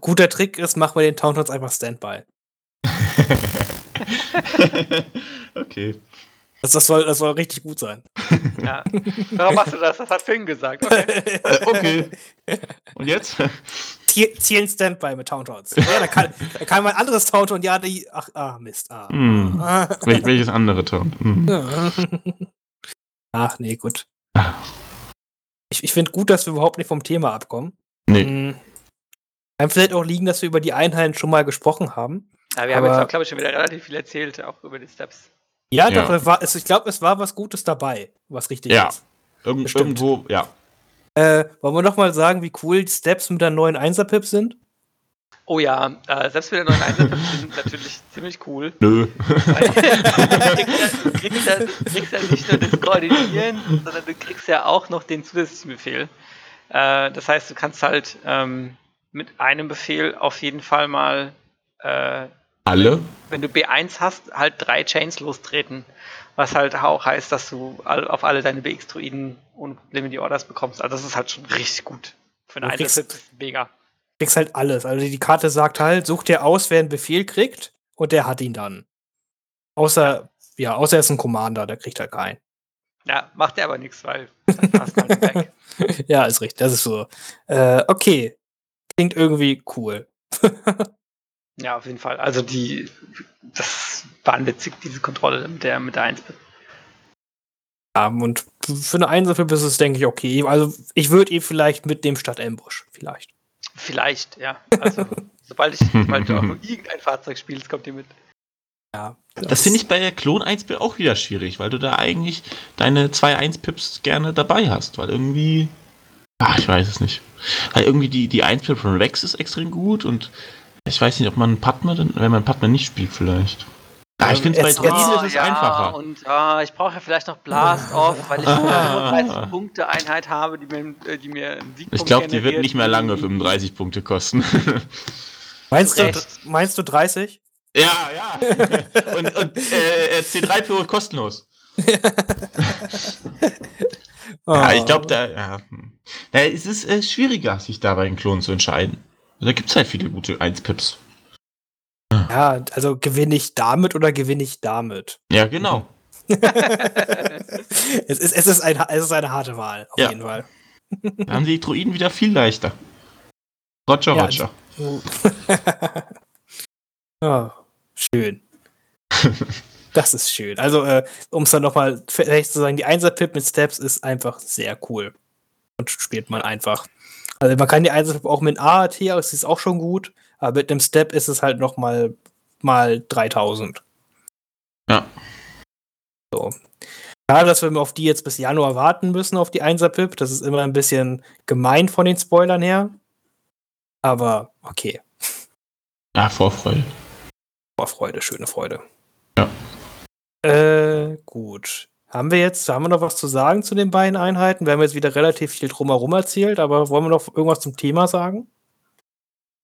Guter Trick ist, mach mal den Tauntauns einfach Standby. okay. Das, das, soll, das soll richtig gut sein. Ja. Warum machst du das? Das hat Finn gesagt. Okay. Äh, okay. Und jetzt? Ziel- Zielen Standby mit Tauntauns. Ja, da kann, da kann man ein anderes Tauntaun, ja, die. Ach, ah, Mist. Ah. Hm. Ah. Wel welches andere Taunt? Hm. Ja. Ach, nee, gut. Ich, ich finde gut, dass wir überhaupt nicht vom Thema abkommen. Nee. Hm. Kann vielleicht auch liegen, dass wir über die Einheiten schon mal gesprochen haben. Ja, wir haben Aber- jetzt auch, glaube ich, schon wieder relativ viel erzählt, auch über die Steps. Ja, Ja. doch, es war, es, ich glaube, es war was Gutes dabei, was richtig Ja. ist. Irgend Bestimmt. irgendwo, ja. Äh, wollen wir noch mal sagen, wie cool die Steps mit der neuen 1er-Pip sind? Oh ja, äh, selbst mit der neuen Einsätze sind natürlich ziemlich cool. Nö. Weil du kriegst ja, du kriegst ja nicht nur das Koordinieren, sondern du kriegst ja auch noch den zusätzlichen Befehl. Äh, das heißt, du kannst halt ähm, mit einem Befehl auf jeden Fall mal, äh, Alle? wenn du B1 hast, halt drei Chains lostreten. Was halt auch heißt, dass du auf alle deine BX-Druiden ohne Probleme die Orders bekommst. Also das ist halt schon richtig gut. Für eine Du ist mega. kriegst halt alles. Also die Karte sagt halt, such dir aus, wer einen Befehl kriegt und der hat ihn dann. Außer, ja, außer er ist ein Commander, der kriegt halt keinen. Ja, macht er aber nichts, weil dann passt halt weg. ja, ist richtig, das ist so. Äh, okay. Klingt irgendwie cool. Ja, auf jeden Fall. Also die, das war witzig, diese Kontrolle mit der, mit der 1. Ja, und für eine Einzelfilm ist es, denke ich, okay. Also ich würde ihn vielleicht mitnehmen statt Ambush. Vielleicht. Vielleicht, ja. Also, sobald ich mal auch nur irgendein Fahrzeug spielst, kommt die mit. Ja. Das finde ich bei der Klon 1 auch wieder schwierig, weil du da eigentlich deine 2-1-Pips gerne dabei hast, weil irgendwie. Ach, ich weiß es nicht. Weil irgendwie die, die 1-Pip von Rex ist extrem gut und ich weiß nicht, ob man Padme, wenn man Padme nicht spielt, vielleicht. Ja, ich Ähm, finde es bei jetzt- ist es einfacher. Und ah, ich brauche ja vielleicht noch Blast Off, weil ich Ah. eine 35 Punkte Einheit habe, die mir, äh, die mir einen Siegpunkt Ich glaube, die wird nicht mehr lange 35 Punkte kosten. Meinst, du, meinst du 30? ja, ja. Und, und äh, C3PO kostenlos. Ja, ich glaube, da, ja, hm. da ist es äh, schwieriger, sich da bei den Klonen zu entscheiden. Da gibt es halt viele gute 1-Pips. Ja, also gewinne ich damit oder gewinne ich damit? Ja, genau. es, ist, es, ist ein, es ist eine harte Wahl, auf Ja. jeden Fall. Da haben die Druiden wieder viel leichter. Roger, Roger. ja, schön. Das ist schön. Also, äh, um es dann nochmal vielleicht zu sagen, die 1er-Pip mit Steps ist einfach sehr cool. Und spielt man einfach. Also, man kann die 1er-Pip auch mit AAT, es ist auch schon gut. Aber mit einem Step ist es halt nochmal mal 3000. Ja. So. Schade, dass wir auf die jetzt bis Januar warten müssen, auf die 1er Pip. Das ist immer ein bisschen gemein von den Spoilern her. Aber okay. Ja, Vorfreude. Vorfreude, schöne Freude. Ja. Äh, gut. Haben wir jetzt, haben wir noch was zu sagen zu den beiden Einheiten? Wir haben jetzt wieder relativ viel drumherum erzählt, aber wollen wir noch irgendwas zum Thema sagen?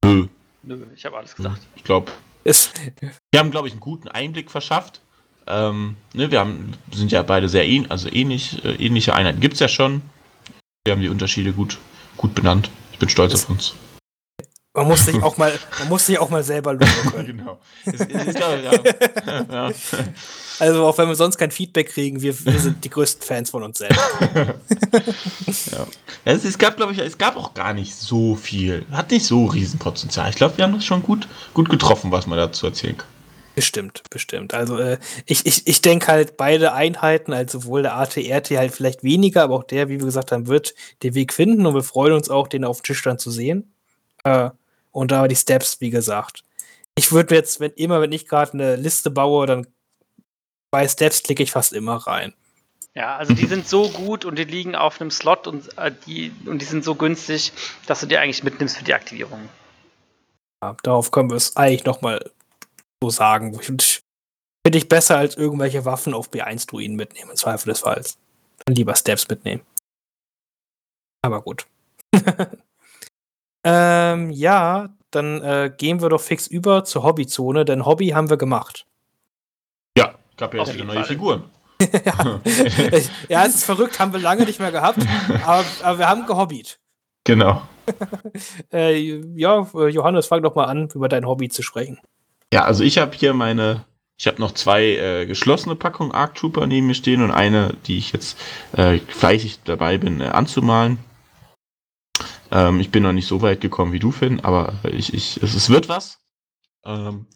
Nö. Nö, ich habe alles gesagt. Ich glaube, wir haben, glaube ich, einen guten Einblick verschafft. Ähm, ne, wir haben, sind ja beide sehr ähn also ähnlich, äh, ähnliche Einheiten gibt es ja schon. Wir haben die Unterschiede gut, gut benannt. Ich bin stolz auf uns. Man muss sich auch mal, man muss sich auch mal selber loben können. genau. Es ist, ja, ja, ja. Also auch wenn wir sonst kein Feedback kriegen, wir, wir sind die größten Fans von uns selbst. Ja. Es, es gab, glaube ich, es gab auch gar nicht so viel. Hat nicht so Riesenpotenzial. Ich glaube, wir haben das schon gut, gut getroffen, was man dazu erzählen kann. Bestimmt, bestimmt. Also äh, ich, ich, ich denke halt, beide Einheiten, also sowohl der ATRT halt vielleicht weniger, aber auch der, wie wir gesagt haben, wird den Weg finden und wir freuen uns auch, den auf dem Tisch dann zu sehen. Äh, und da die Steps, wie gesagt. Ich würde jetzt, wenn immer, wenn ich gerade eine Liste baue, dann bei Steps klicke ich fast immer rein. Ja, also die sind so gut und die liegen auf einem Slot und, äh, die, und die sind so günstig, dass du die eigentlich mitnimmst für die Aktivierung. Ja, darauf können wir es eigentlich nochmal so sagen. Finde ich, besser als irgendwelche Waffen auf B1-Druiden mitnehmen, im Zweifel des Falls. Dann lieber Steps mitnehmen. Aber gut. ähm, ja, dann äh, gehen wir doch fix über zur Hobbyzone, denn Hobby haben wir gemacht. Ja, gab ja jetzt wieder neue Fall. Figuren. ja, es ist verrückt, haben wir lange nicht mehr gehabt, aber, aber wir haben gehobbyt. Genau. Äh, ja, Johannes, fang doch mal an, über dein Hobby zu sprechen. Ja, also ich habe hier meine, ich habe noch zwei äh, geschlossene Packungen Arc Trooper neben mir stehen und eine, die ich jetzt äh, fleißig dabei bin äh, anzumalen. Ähm, ich bin noch nicht so weit gekommen wie du, Finn, aber ich, ich, es, es wird was. Ähm,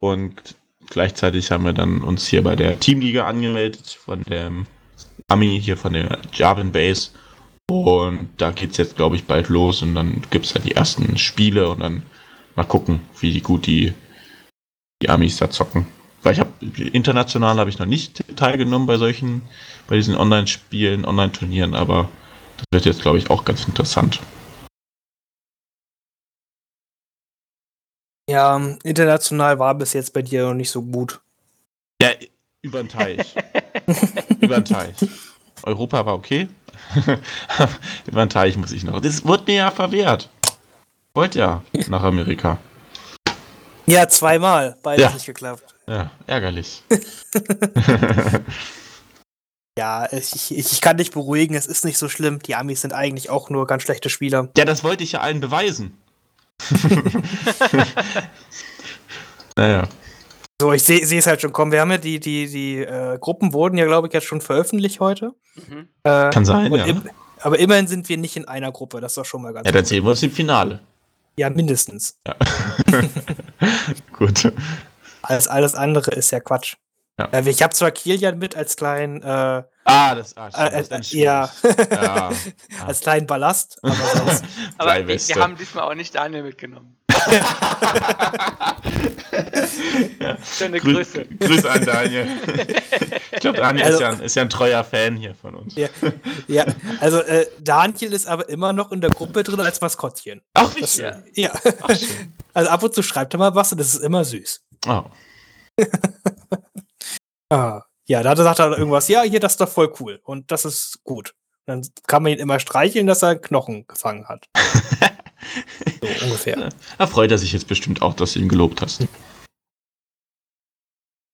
und gleichzeitig haben wir dann uns hier bei der Teamliga angemeldet von dem Ami hier von der Javin Base. Und da geht's jetzt, glaube ich, bald los und dann gibt's halt die ersten Spiele und dann mal gucken, wie gut die die Amis da zocken. Weil ich habe international habe ich noch nicht teilgenommen bei solchen, bei diesen Online-Spielen, Online-Turnieren, aber das wird jetzt, glaube ich, auch ganz interessant. Ja, international war bis jetzt bei dir noch nicht so gut. Ja, über den Teich. über den Teich. Europa war okay. über den Teich muss ich noch. Das wurde mir ja verwehrt. Wollt ja nach Amerika. Ja, zweimal. Beides Ja. nicht geklappt. Ja, ärgerlich. Ja, ich, ich, ich kann dich beruhigen, es ist nicht so schlimm. Die Amis sind eigentlich auch nur ganz schlechte Spieler. Ja, das wollte ich ja allen beweisen. Naja. So, ich sehe es halt schon kommen. Wir haben ja die, die, die äh, Gruppen wurden ja, glaube ich, jetzt schon veröffentlicht heute. Mhm. Äh, Kann sein, ja. im, aber immerhin sind wir nicht in einer Gruppe, das ist doch schon mal ganz Ja, dann sehen wir uns im Finale. Ja, mindestens. Ja. Gut. Alles, alles andere ist ja Quatsch. Ja. Äh, ich habe zwar Kilian mit als kleinen, äh, Ah, das, ah, äh, stimmt, das ist äh, ja, ja. als kleinen Ballast, aber sonst. Aber wir, wir haben diesmal auch nicht Daniel mitgenommen. Schöne Grü Grüße. Grüße an Daniel. ich glaube, Daniel Also- ist, ja ein, ist ja ein treuer Fan hier von uns. ja, ja, also äh, Daniel ist aber immer noch in der Gruppe drin als Maskottchen. Ach, wie Das, schön. ja. Ach, schön. Also ab und zu schreibt er mal was und das ist immer süß. Oh. Ah, ja, da sagt er irgendwas, ja, hier, das ist doch voll cool. Und das ist gut. Dann kann man ihn immer streicheln, dass er Knochen gefangen hat. so ungefähr. Da freut er sich jetzt bestimmt auch, dass du ihn gelobt hast.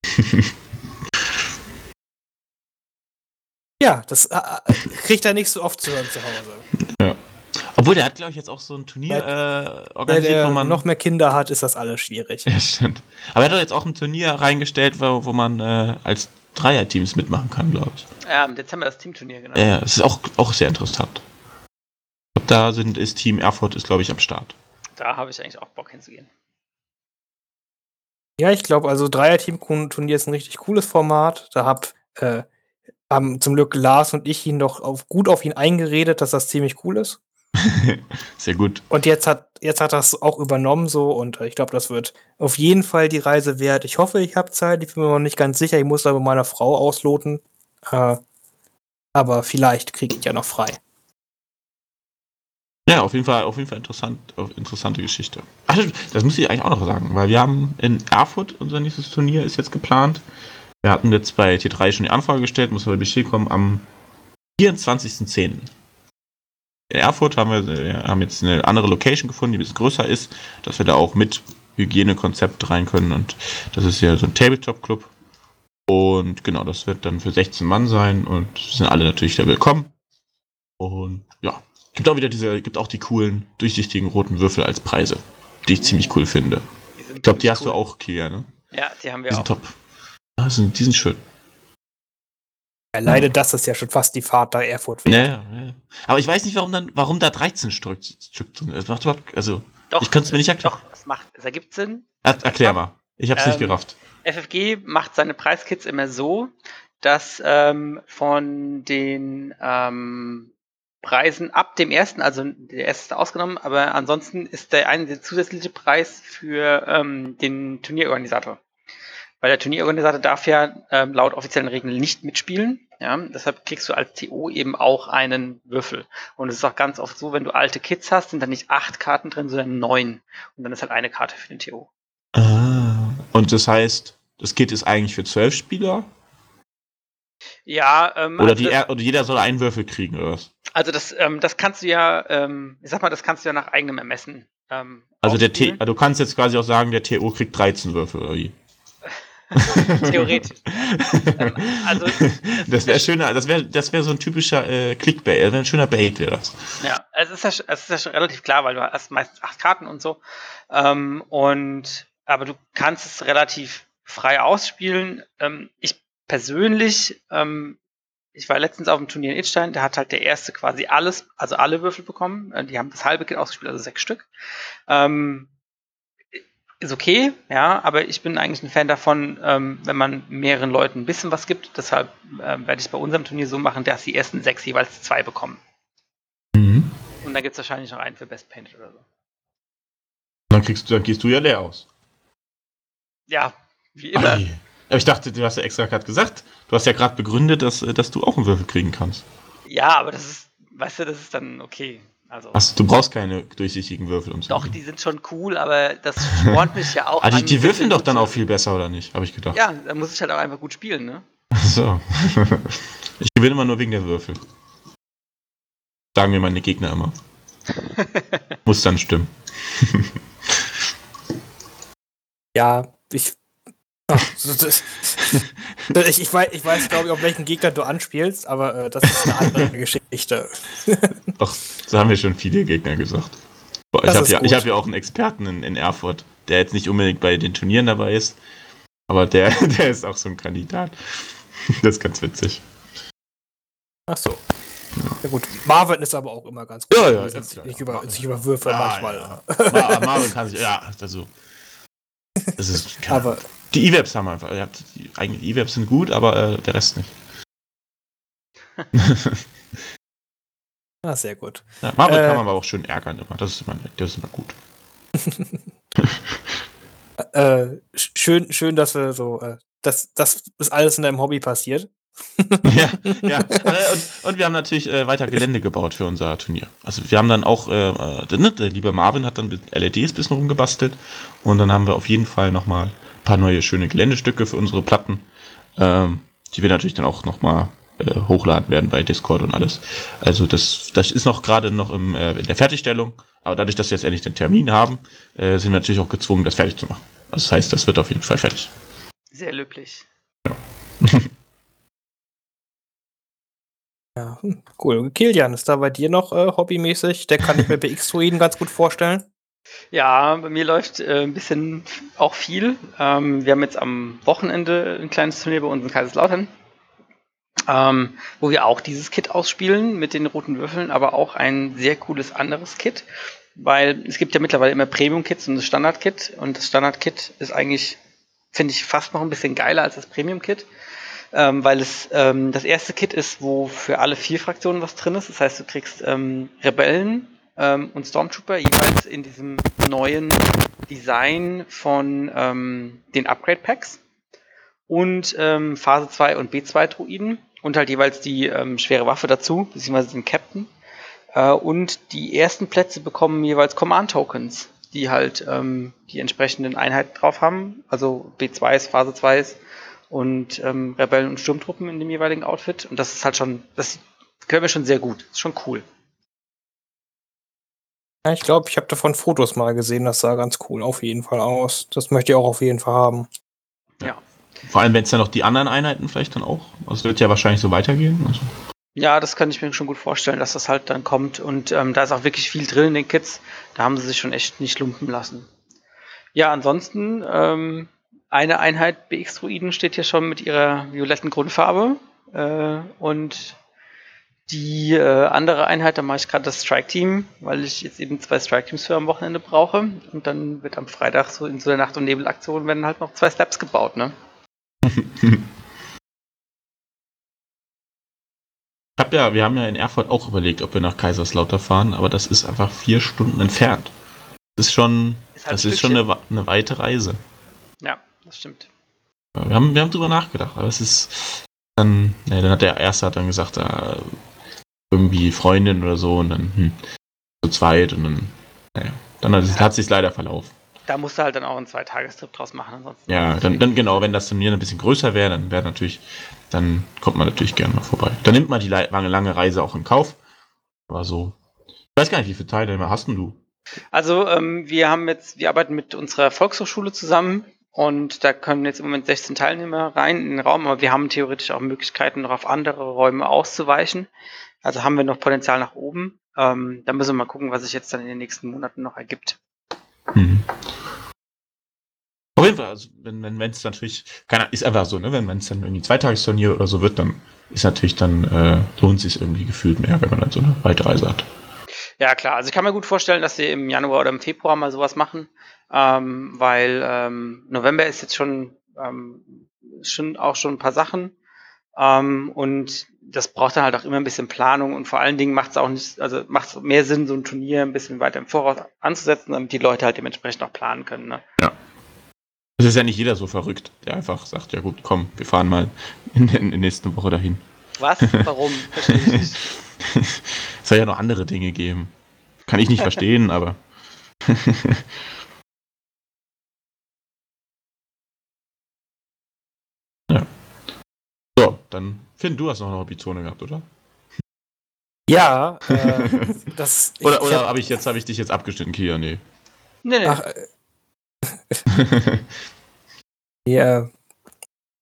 Ja, das äh, äh, kriegt er nicht so oft zu hören zu Hause. Obwohl, der hat, glaube ich, jetzt auch so ein Turnier äh, Weil organisiert, der wo man. noch mehr Kinder hat, ist das alles schwierig. Ja, stimmt. Aber er hat doch jetzt auch ein Turnier reingestellt, wo, wo man äh, als Dreierteams mitmachen kann, glaube ich. Ja, im Dezember das Teamturnier, genau. Ja, es ist auch, auch sehr interessant. Da sind, ist Team Erfurt, ist, glaube ich, am Start. Da habe ich eigentlich auch Bock hinzugehen. Ja, ich glaube, also Dreier-Team-Turnier ist ein richtig cooles Format. Da hab, äh, haben zum Glück Lars und ich ihn noch auf, gut auf ihn eingeredet, dass das ziemlich cool ist. Sehr gut. Und jetzt hat, jetzt hat das auch übernommen so und äh, ich glaube, das wird auf jeden Fall die Reise wert. Ich hoffe, ich habe Zeit. Ich bin mir noch nicht ganz sicher. Ich muss aber meiner Frau ausloten. Äh, Aber vielleicht kriege ich ja noch frei. Ja, auf jeden Fall, auf jeden Fall interessant, interessante Geschichte. Ach, das muss ich eigentlich auch noch sagen, weil wir haben in Erfurt unser nächstes Turnier ist jetzt geplant. Wir hatten jetzt bei T3 schon die Anfrage gestellt, muss aber Bescheid kommen am 24.10. In Erfurt haben wir, wir haben jetzt eine andere Location gefunden, die ein bisschen größer ist, dass wir da auch mit Hygienekonzept rein können und das ist ja so ein Tabletop-Club. Und genau, das wird dann für 16 Mann sein und sind alle natürlich da willkommen. Und ja, Gibt auch wieder diese, gibt auch die coolen, durchsichtigen roten Würfel als Preise, die ich ziemlich cool finde. Ich glaube, die hast cool. du auch, Kia, ne? Ja, die haben wir die auch. Top. Ah, sind, die sind schön. Alleine das ist ja schon fast die Fahrt da Erfurt. Ja, ja, ja. Aber ich weiß nicht, warum dann, warum da 13 Stück sind. Das macht überhaupt, also, doch, ich könnte es mir nicht erklären. Doch, es macht, es ergibt Sinn. Er, erklär mal. Ich hab's ähm, nicht gerafft. FFG macht seine Preiskits immer so, dass ähm, von den ähm, Preisen ab dem ersten, also der erste ist ausgenommen, aber ansonsten ist der eine der zusätzliche Preis für ähm, den Turnierorganisator. Weil der Turnierorganisator darf ja ähm, laut offiziellen Regeln nicht mitspielen. Ja, deshalb kriegst du als TO eben auch einen Würfel. Und es ist auch ganz oft so, wenn du alte Kits hast, sind da nicht acht Karten drin, sondern neun. Und dann ist halt eine Karte für den TO. Ah. Und das heißt, das Kit ist eigentlich für zwölf Spieler? Ja, ähm, oder, also die, das, oder jeder soll einen Würfel kriegen, oder was? Also das, ähm, das kannst du ja, ähm, ich sag mal, das kannst du ja nach eigenem Ermessen. Ähm, also der T, du kannst jetzt quasi auch sagen, der TO kriegt 13 Würfel, oder wie? Theoretisch. ähm, also, das, wäre schöner, das wäre das wär so ein typischer äh, Clickbait, wäre ein schöner Bait, wäre das. Ja, es ist ja, es ist ja schon relativ klar, weil du hast meistens acht Karten und so. Ähm, und aber du kannst es relativ frei ausspielen. Ähm, ich persönlich, ähm, ich war letztens auf dem Turnier in Itstein, da hat halt der erste quasi alles, also alle Würfel bekommen. Äh, die haben das halbe Kit ausgespielt, also sechs Stück. Ähm, ist okay, ja, aber ich bin eigentlich ein Fan davon, ähm, wenn man mehreren Leuten ein bisschen was gibt. Deshalb ähm, werde ich es bei unserem Turnier so machen, dass die ersten sechs jeweils zwei bekommen. Mhm. Und dann gibt es wahrscheinlich noch einen für Best Painted oder so. Dann kriegst du, dann gehst du ja leer aus. Ja, wie immer. Ei. Aber ich dachte, du hast ja extra gerade gesagt, du hast ja gerade begründet, dass, dass du auch einen Würfel kriegen kannst. Ja, aber das ist, weißt du, das ist dann okay. Also, Ach, du brauchst keine durchsichtigen Würfel, um zu Doch, die sind schon cool, aber das spornt mich ja auch. ah, die, die würfeln doch dann auch viel besser, oder nicht? Habe ich gedacht. Ja, dann muss ich halt auch einfach gut spielen, ne? Ach so. ich gewinne immer nur wegen der Würfel. Sagen mir meine Gegner immer. muss dann stimmen. ja, ich ich, ich, weiß, ich weiß glaube ich, auf welchen Gegner du anspielst, aber äh, das ist eine andere Geschichte. Ach, so haben wir schon viele Gegner gesagt. Boah, ich habe ja, hab ja auch einen Experten in, in, Erfurt, der jetzt nicht unbedingt bei den Turnieren dabei ist, aber der, der ist auch so ein Kandidat. Das ist ganz witzig. Ach so. Ja. ja gut, Marvin ist aber auch immer ganz gut. Ja, ja, ja, über, sich über Würfe ja, manchmal. Ja. Marvin kann sich, ja, also. Das ist, aber die E-Webs haben einfach. Ja, die, eigentlich die E-Webs sind gut, aber äh, der Rest nicht. ah, sehr gut. Ja, Marvel äh, kann man aber auch schön ärgern immer. Das ist immer, das ist immer gut. äh, schön, schön, dass wir so, äh, dass das ist alles in deinem Hobby passiert. ja, ja. Äh, und, und, wir haben natürlich äh, weiter Gelände gebaut für unser Turnier. Also wir haben dann auch, äh, äh ne, der liebe Marvin hat dann mit LEDs ein bisschen rumgebastelt und dann haben wir auf jeden Fall nochmal paar neue schöne Geländestücke für unsere Platten, ähm, die wir natürlich dann auch nochmal äh, hochladen werden bei Discord und alles. Also das, das ist noch gerade noch im, äh, in der Fertigstellung, aber dadurch, dass wir jetzt endlich den Termin haben, äh, sind wir natürlich auch gezwungen, das fertig zu machen. Also das heißt, das wird auf jeden Fall fertig. Sehr löblich. Ja. ja, hm, cool. Kilian, ist da bei dir noch äh, hobbymäßig? Der kann ich mir bei X-Druiden ganz gut vorstellen. Ja, bei mir läuft äh, ein bisschen auch viel. Ähm, wir haben jetzt am Wochenende ein kleines Turnier bei uns in Kaiserslautern, ähm, wo wir auch dieses Kit ausspielen mit den roten Würfeln, aber auch ein sehr cooles anderes Kit, weil es gibt ja mittlerweile immer Premium-Kits und das Standard-Kit und das Standard-Kit ist eigentlich, finde ich, fast noch ein bisschen geiler als das Premium-Kit. Ähm, weil es ähm, das erste Kit ist, wo für alle vier Fraktionen was drin ist. Das heißt, du kriegst ähm, Rebellen, ähm, und Stormtrooper jeweils in diesem neuen Design von ähm, den Upgrade Packs und ähm, Phase 2 und B2 Druiden und halt jeweils die ähm, schwere Waffe dazu, beziehungsweise den Captain. Äh, und die ersten Plätze bekommen jeweils Command-Tokens, die halt ähm, die entsprechenden Einheiten drauf haben. Also B2s, Phase 2s und ähm, Rebellen und Sturmtruppen in dem jeweiligen Outfit. Und das ist halt schon, das gefällt mir schon sehr gut. Ist schon cool. Ja, ich glaube, ich habe davon Fotos mal gesehen, das sah ganz cool auf jeden Fall aus. Das möchte ich auch auf jeden Fall haben. Ja. Vor allem, wenn es dann noch die anderen Einheiten vielleicht dann auch. Also es wird ja wahrscheinlich so weitergehen. Also. Ja, das kann ich mir schon gut vorstellen, dass das halt dann kommt. Und ähm, da ist auch wirklich viel drin in den Kits. Da haben sie sich schon echt nicht lumpen lassen. Ja, ansonsten, ähm, eine Einheit BX-Druiden steht hier schon mit ihrer violetten Grundfarbe. Äh, und die äh, andere Einheit, da mache ich gerade das Strike-Team, weil ich jetzt eben zwei Strike-Teams für am Wochenende brauche. Und dann wird am Freitag so in so der Nacht- und Nebelaktion werden halt noch zwei Steps gebaut, ne? Ich hab ja, wir haben ja in Erfurt auch überlegt, ob wir nach Kaiserslautern fahren, aber das ist einfach vier Stunden entfernt. Das ist schon, ist halt das ist schon eine, eine, weite Reise. Ja, das stimmt. Wir haben, wir haben drüber nachgedacht, aber es ist dann, ne, dann hat der Erste hat dann gesagt, äh, irgendwie Freundin oder so und dann hm, zu zweit und dann, naja, dann hat, hat es sich leider verlaufen. Da musst du halt dann auch einen Zweitagestrip draus machen. Ansonsten ja, dann, dann genau, wenn das Turnier ein bisschen größer wäre, dann wäre natürlich, dann kommt man natürlich gerne mal vorbei. Dann nimmt man die lange, lange Reise auch in Kauf. Aber so. Ich weiß gar nicht, wie viele Teilnehmer hast denn du? Also, ähm, wir haben jetzt, wir arbeiten mit unserer Volkshochschule zusammen und da können jetzt im Moment 16 Teilnehmer rein in den Raum, aber wir haben theoretisch auch Möglichkeiten, noch auf andere Räume auszuweichen. Also haben wir noch Potenzial nach oben. Ähm, da müssen wir mal gucken, was sich jetzt dann in den nächsten Monaten noch ergibt. Mhm. Auf jeden Fall, also wenn wenn es natürlich, keine ist einfach so, ne, wenn es dann irgendwie Zweitagesturnier oder so wird, dann ist natürlich dann äh, lohnt sich irgendwie gefühlt mehr, wenn man dann so eine weite Reise hat. Ja klar, also ich kann mir gut vorstellen, dass sie im Januar oder im Februar mal sowas machen, ähm, weil ähm, November ist jetzt schon ähm, schon auch schon ein paar Sachen ähm, und das braucht dann halt auch immer ein bisschen Planung und vor allen Dingen macht es auch nicht, also macht es mehr Sinn, so ein Turnier ein bisschen weiter im Voraus anzusetzen, damit die Leute halt dementsprechend auch planen können. Ne? Ja. Es ist ja nicht jeder so verrückt, der einfach sagt, ja gut, komm, wir fahren mal in der, nächsten Woche dahin. Was? Warum? Es soll ja noch andere Dinge geben. Kann ich nicht verstehen, aber. ja. So, dann Finn, du hast noch eine Hobbyzone gehabt, oder? Ja, äh, das. oder oder habe hab ich jetzt habe ich dich jetzt abgeschnitten, Kia? Nee. Nee, nee. Ach, äh, ja,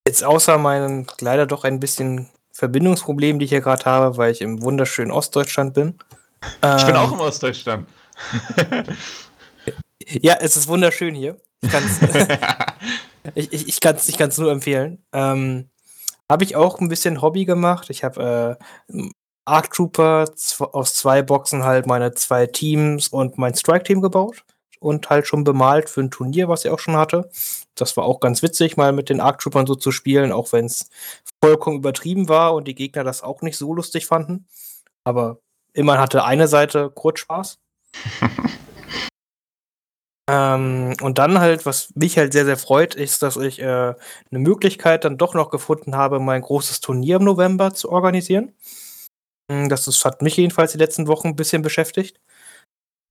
jetzt außer meinen leider doch ein bisschen Verbindungsproblemen, die ich hier gerade habe, weil ich im wunderschönen Ostdeutschland bin. Ich bin ähm, auch im Ostdeutschland. ja, es ist wunderschön hier. Ich kann es ich, ich, ich kann's, ich nur empfehlen. Ähm, habe ich auch ein bisschen Hobby gemacht. Ich habe äh, Arc Trooper aus zwei Boxen halt meine zwei Teams und mein Strike-Team gebaut und halt schon bemalt für ein Turnier, was ich auch schon hatte. Das war auch ganz witzig, mal mit den Arc Troopern so zu spielen, auch wenn es vollkommen übertrieben war und die Gegner das auch nicht so lustig fanden. Aber immerhin hatte eine Seite kurz Spaß. Ähm, und dann halt, was mich halt sehr, sehr freut, ist, dass ich äh, eine Möglichkeit dann doch noch gefunden habe, mein großes Turnier im November zu organisieren. Hm, das ist, hat mich jedenfalls die letzten Wochen ein bisschen beschäftigt.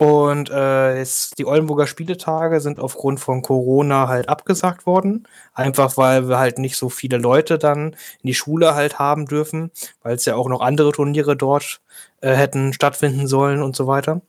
Und äh, jetzt die Oldenburger Spieletage sind aufgrund von Corona halt abgesagt worden. Einfach weil wir halt nicht so viele Leute dann in die Schule halt haben dürfen, weil es ja auch noch andere Turniere dort äh, hätten stattfinden sollen und so weiter.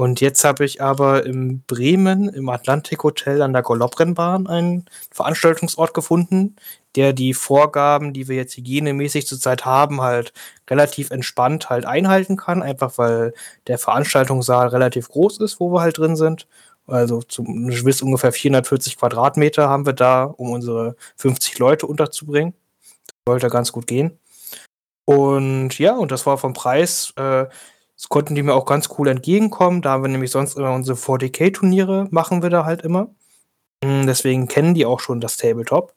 Und jetzt habe ich aber in Bremen im Atlantik Hotel an der Galopprennbahn einen Veranstaltungsort gefunden, der die Vorgaben, die wir jetzt hygienemäßig zurzeit haben, halt relativ entspannt halt einhalten kann, einfach weil der Veranstaltungssaal relativ groß ist, wo wir halt drin sind. Also zum bis ungefähr 440 Quadratmeter haben wir da, um unsere 50 Leute unterzubringen. Das sollte ganz gut gehen. Und ja, und das war vom Preis äh, das konnten die mir auch ganz cool entgegenkommen. Da haben wir nämlich sonst immer unsere 40k-Turniere, machen wir da halt immer. Hm, deswegen kennen die auch schon das Tabletop.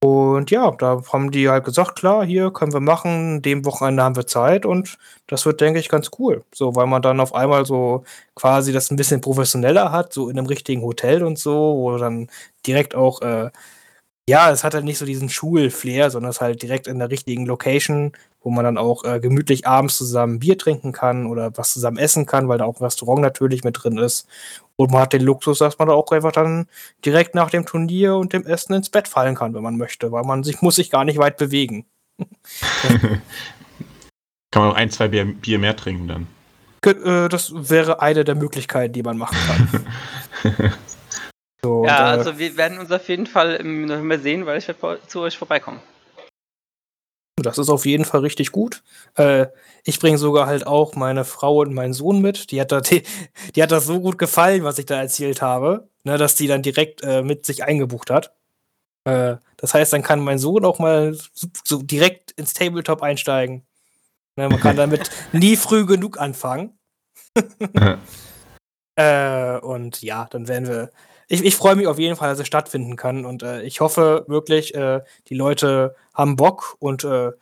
Und ja, da haben die halt gesagt, klar, hier können wir machen, dem Wochenende haben wir Zeit und das wird, denke ich, ganz cool. So, weil man dann auf einmal so quasi das ein bisschen professioneller hat, so in einem richtigen Hotel und so, wo dann direkt auch äh, Ja, es hat halt nicht so diesen Schulflair, sondern es halt direkt in der richtigen Location, wo man dann auch äh, gemütlich abends zusammen Bier trinken kann oder was zusammen essen kann, weil da auch ein Restaurant natürlich mit drin ist. Und man hat den Luxus, dass man da auch einfach dann direkt nach dem Turnier und dem Essen ins Bett fallen kann, wenn man möchte, weil man sich muss sich gar nicht weit bewegen. kann man auch ein, zwei Bier, Bier mehr trinken dann. Äh, das wäre eine der Möglichkeiten, die man machen kann. So, ja, also wir werden uns auf jeden Fall im November sehen, weil ich werde zu euch vorbeikommen. Das ist auf jeden Fall richtig gut. Äh, ich bringe sogar halt auch meine Frau und meinen Sohn mit. Die hat, da, die, die hat das so gut gefallen, was ich da erzählt habe, ne, dass die dann direkt äh, mit sich eingebucht hat. Äh, das heißt, dann kann mein Sohn auch mal so, direkt ins Tabletop einsteigen. Ne, man kann damit nie früh genug anfangen. Äh, und ja, dann werden wir ich, ich freue mich auf jeden Fall, dass es stattfinden kann. Und äh, ich hoffe wirklich, äh, die Leute haben Bock und äh,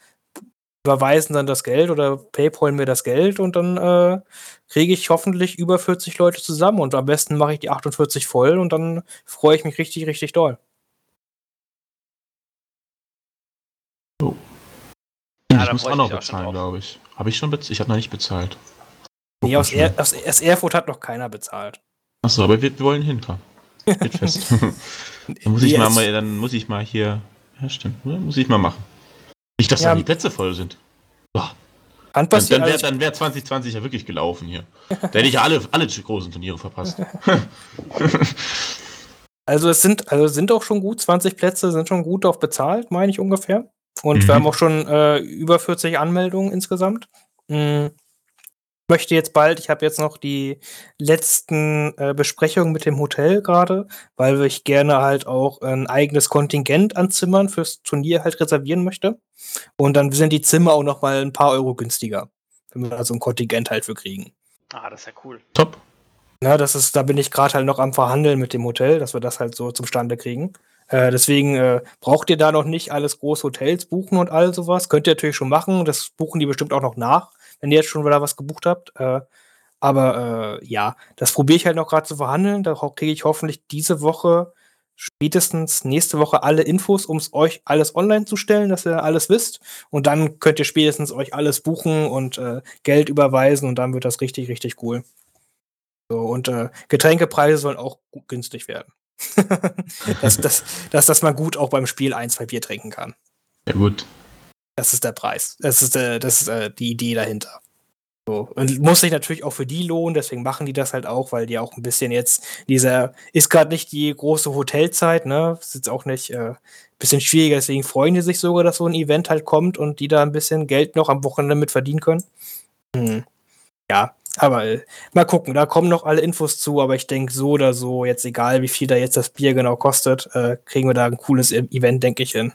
überweisen dann das Geld oder PayPal mir das Geld und dann äh, kriege ich hoffentlich über 40 Leute zusammen und am besten mache ich die 48 voll und dann freue ich mich richtig, richtig doll. Oh. Ja, ich muss auch noch bezahlen, glaube ich. Habe ich schon bezahlt? Ich habe noch nicht bezahlt. Nee, aus, er aus, aus Erfurt hat noch keiner bezahlt. Achso, aber wir, wir wollen hinkommen. Fest. dann, muss ich mal, dann muss ich mal hier. Ja, stimmt. Muss ich mal machen. Nicht, dass ja. da die Plätze voll sind. Boah. Dann, dann wäre dann wär 2020 ja wirklich gelaufen hier. da hätte ich ja alle, alle großen Turniere verpasst. also es sind, also sind auch schon gut, 20 Plätze sind schon gut auf bezahlt, meine ich ungefähr. Und mhm. wir haben auch schon äh, über 40 Anmeldungen insgesamt. Mhm möchte jetzt bald, ich habe jetzt noch die letzten äh, Besprechungen mit dem Hotel gerade, weil ich gerne halt auch ein eigenes Kontingent an Zimmern fürs Turnier halt reservieren möchte. Und dann sind die Zimmer auch noch mal ein paar Euro günstiger, wenn wir da so ein Kontingent halt für kriegen. Ah, das ist ja cool. Top. Ja, das ist, da bin ich gerade halt noch am Verhandeln mit dem Hotel, dass wir das halt so zustande kriegen. Äh, deswegen äh, braucht ihr da noch nicht alles groß Hotels buchen und all sowas. Könnt ihr natürlich schon machen. Das buchen die bestimmt auch noch nach wenn ihr jetzt schon wieder was gebucht habt. Äh, aber äh, ja, das probiere ich halt noch gerade zu verhandeln. Da kriege ich hoffentlich diese Woche, spätestens nächste Woche alle Infos, um es euch alles online zu stellen, dass ihr alles wisst. Und dann könnt ihr spätestens euch alles buchen und äh, Geld überweisen und dann wird das richtig, richtig cool. So, und äh, Getränkepreise sollen auch günstig werden. dass, dass, dass, dass man gut auch beim Spiel ein, zwei Bier trinken kann. Ja, gut. Das ist der Preis. Das ist, äh, das ist äh, die Idee dahinter. So. Und muss sich natürlich auch für die lohnen, deswegen machen die das halt auch, weil die auch ein bisschen jetzt, dieser, ist gerade nicht die große Hotelzeit, ne? Ist jetzt auch nicht äh, bisschen schwieriger, deswegen freuen die sich sogar, dass so ein Event halt kommt und die da ein bisschen Geld noch am Wochenende mit verdienen können. Hm. Ja, aber äh, mal gucken, da kommen noch alle Infos zu, aber ich denke so oder so, jetzt egal wie viel da jetzt das Bier genau kostet, äh, kriegen wir da ein cooles e-, Event, denke ich, hin.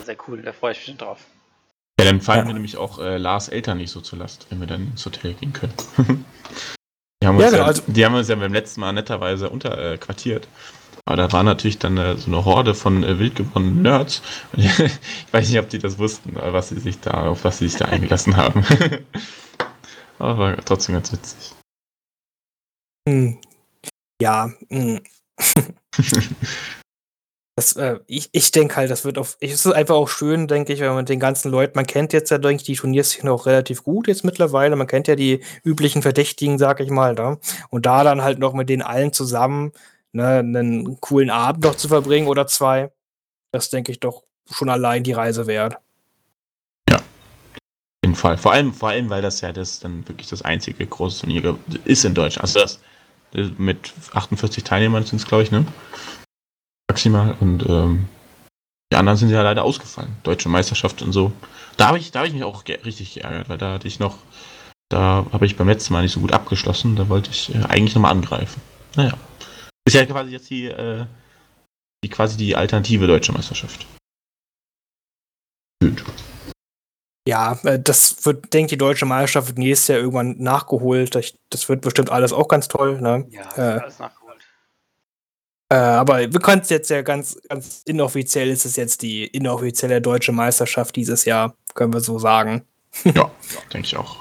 Ja, sehr cool, da freue ich mich schon drauf. Ja, dann fallen ja. mir nämlich auch äh, Lars Eltern nicht so zur Last, wenn wir dann ins Hotel gehen können. die, haben uns ja, genau, ja, also die haben uns ja beim letzten Mal netterweise unterquartiert. Äh, aber da war natürlich dann äh, so eine Horde von äh, wild gewonnenen Nerds. ich weiß nicht, ob die das wussten, was sie sich da, auf was sie sich da eingelassen haben. aber war trotzdem ganz witzig. Hm. Ja. Das, äh, ich ich denke halt, das wird auf es ist einfach auch schön, denke ich, wenn man den ganzen Leuten man kennt jetzt ja, denke ich, die Turnierszene auch relativ gut jetzt mittlerweile. Man kennt ja die üblichen Verdächtigen, sag ich mal, da. Und da dann halt noch mit denen allen zusammen, ne, 'nen coolen Abend noch zu verbringen oder zwei, das denke ich doch schon allein die Reise wert. Ja. Auf jeden Fall. Vor allem vor allem, weil das ja das dann wirklich das einzige große Turnier ist in Deutschland. Also das mit 48 Teilnehmern sind es, glaube ich, ne? Maximal. Und ähm, die anderen sind ja leider ausgefallen. Deutsche Meisterschaft und so. Da habe ich, hab ich mich auch ge richtig geärgert, weil da hatte ich noch, da habe ich beim letzten Mal nicht so gut abgeschlossen. Da wollte ich äh, eigentlich nochmal angreifen. Naja. Ist ja quasi jetzt die, äh, die quasi die alternative deutsche Meisterschaft. Gut. Ja, äh, das wird, denke die deutsche Meisterschaft wird nächstes Jahr irgendwann nachgeholt. Das wird bestimmt alles auch ganz toll. Ne? Ja, äh, alles nachgeholt. Äh, aber wir können es jetzt ja ganz, ganz inoffiziell ist es jetzt die inoffizielle deutsche Meisterschaft dieses Jahr, können wir so sagen. Ja, denke ich auch.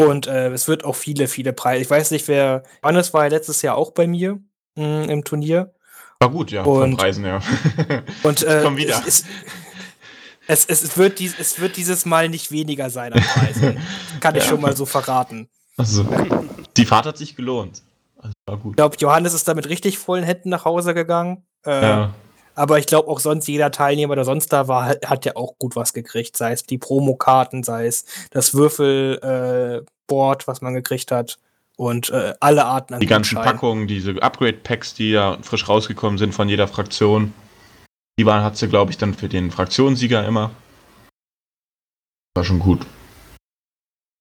Und äh, es wird auch viele, viele Preise. Ich weiß nicht, wer. Johannes war ja letztes Jahr auch bei mir mh, hm, im Turnier. War gut, ja, Und- von Preisen, ja. Und äh, Komm wieder. Es, es, es, es, wird dies, es wird dieses Mal nicht weniger sein an Preisen. Kann ich Ja. schon mal so verraten. Also, die Fahrt hat sich gelohnt. Gut. Ich glaube, Johannes ist da mit richtig vollen Händen nach Hause gegangen. Äh, Ja. Aber ich glaube auch sonst jeder Teilnehmer, der sonst da war, hat, ja auch gut was gekriegt. Sei es die Promokarten, sei es das Würfelboard, äh, was man gekriegt hat. Und äh, alle Arten an Die ganzen. Packungen, diese Upgrade-Packs, die ja frisch rausgekommen sind von jeder Fraktion, die waren, hat sie, glaube ich, dann für den Fraktionssieger immer. War schon gut.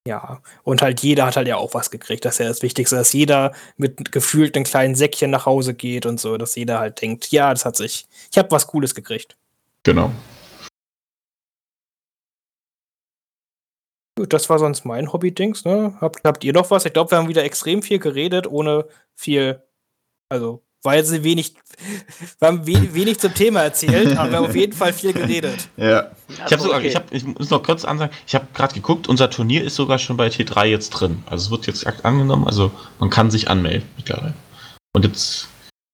Ja, und halt jeder hat halt ja auch was gekriegt. Das ist ja das Wichtigste, dass jeder mit gefühlt einem kleinen Säckchen nach Hause geht und so, dass jeder halt denkt, ja, das hat sich, ich habe was Cooles gekriegt. Genau. Gut, das war sonst mein Hobby-Dings, ne? Habt, habt ihr noch was? Ich glaube, wir haben wieder extrem viel geredet, ohne viel, also, war jetzt wenig, wir haben we wenig zum Thema erzählt, aber wir haben auf jeden Fall viel geredet. Ja. Ich, hab Also, sogar, okay. ich, hab, ich muss noch kurz ansagen, ich habe gerade geguckt, unser Turnier ist sogar schon bei T3 jetzt drin. Also es wird jetzt akt- angenommen, also man kann sich anmelden mittlerweile. Und jetzt,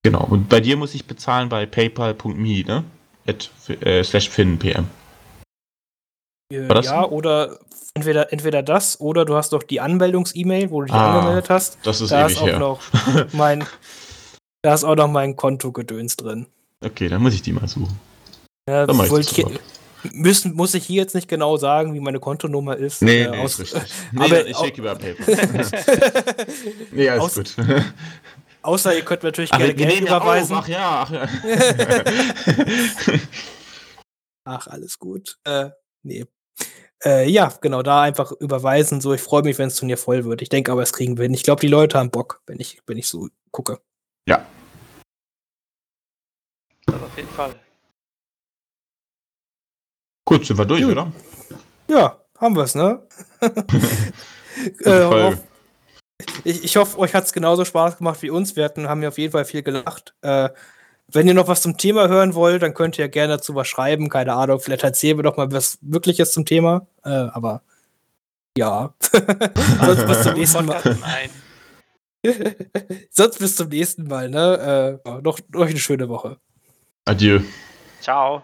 genau, und bei dir muss ich bezahlen bei paypal.me, ne? At, äh, slash finnpm. Äh, ja, oder entweder, entweder das oder du hast doch die Anmeldungs-E-Mail, wo du dich Ah, angemeldet hast. Das ist Da ewig ist auch her. noch mein, da ist auch noch mein Kontogedöns drin. Okay, dann muss ich die mal suchen. Ja, Dann ich ich, müssen, muss ich hier jetzt nicht genau sagen, wie meine Kontonummer ist. Nee, äh, nee, aus, ist richtig. Nee, aber ich schicke über PayPal. nee, alles Aus- gut. Außer ihr könnt natürlich Ach, gerne Geld überweisen. auf. Ach ja, ach ja. Ach, alles gut. Äh, nee. Äh, ja, genau, da einfach überweisen. So, ich freue mich, wenn das Turnier voll wird. Ich denke aber, es kriegen wir hin. Ich glaube, die Leute haben Bock, wenn ich, wenn ich so gucke. Ja. Das auf jeden Fall. Gut, sind wir durch, Gut. oder? Ja, haben wir es, ne? äh, Folge. hoff- ich, ich hoffe, euch hat es genauso Spaß gemacht wie uns. Wir hatten, haben ja auf jeden Fall viel gelacht. Äh, wenn ihr noch was zum Thema hören wollt, dann könnt ihr gerne dazu was schreiben. Keine Ahnung, vielleicht erzählen wir doch mal was Wirkliches zum Thema. Äh, aber ja. Sonst bis zum nächsten Mal. Nein. Sonst bis zum nächsten Mal, ne? Äh, noch, noch eine schöne Woche. Adieu. Ciao.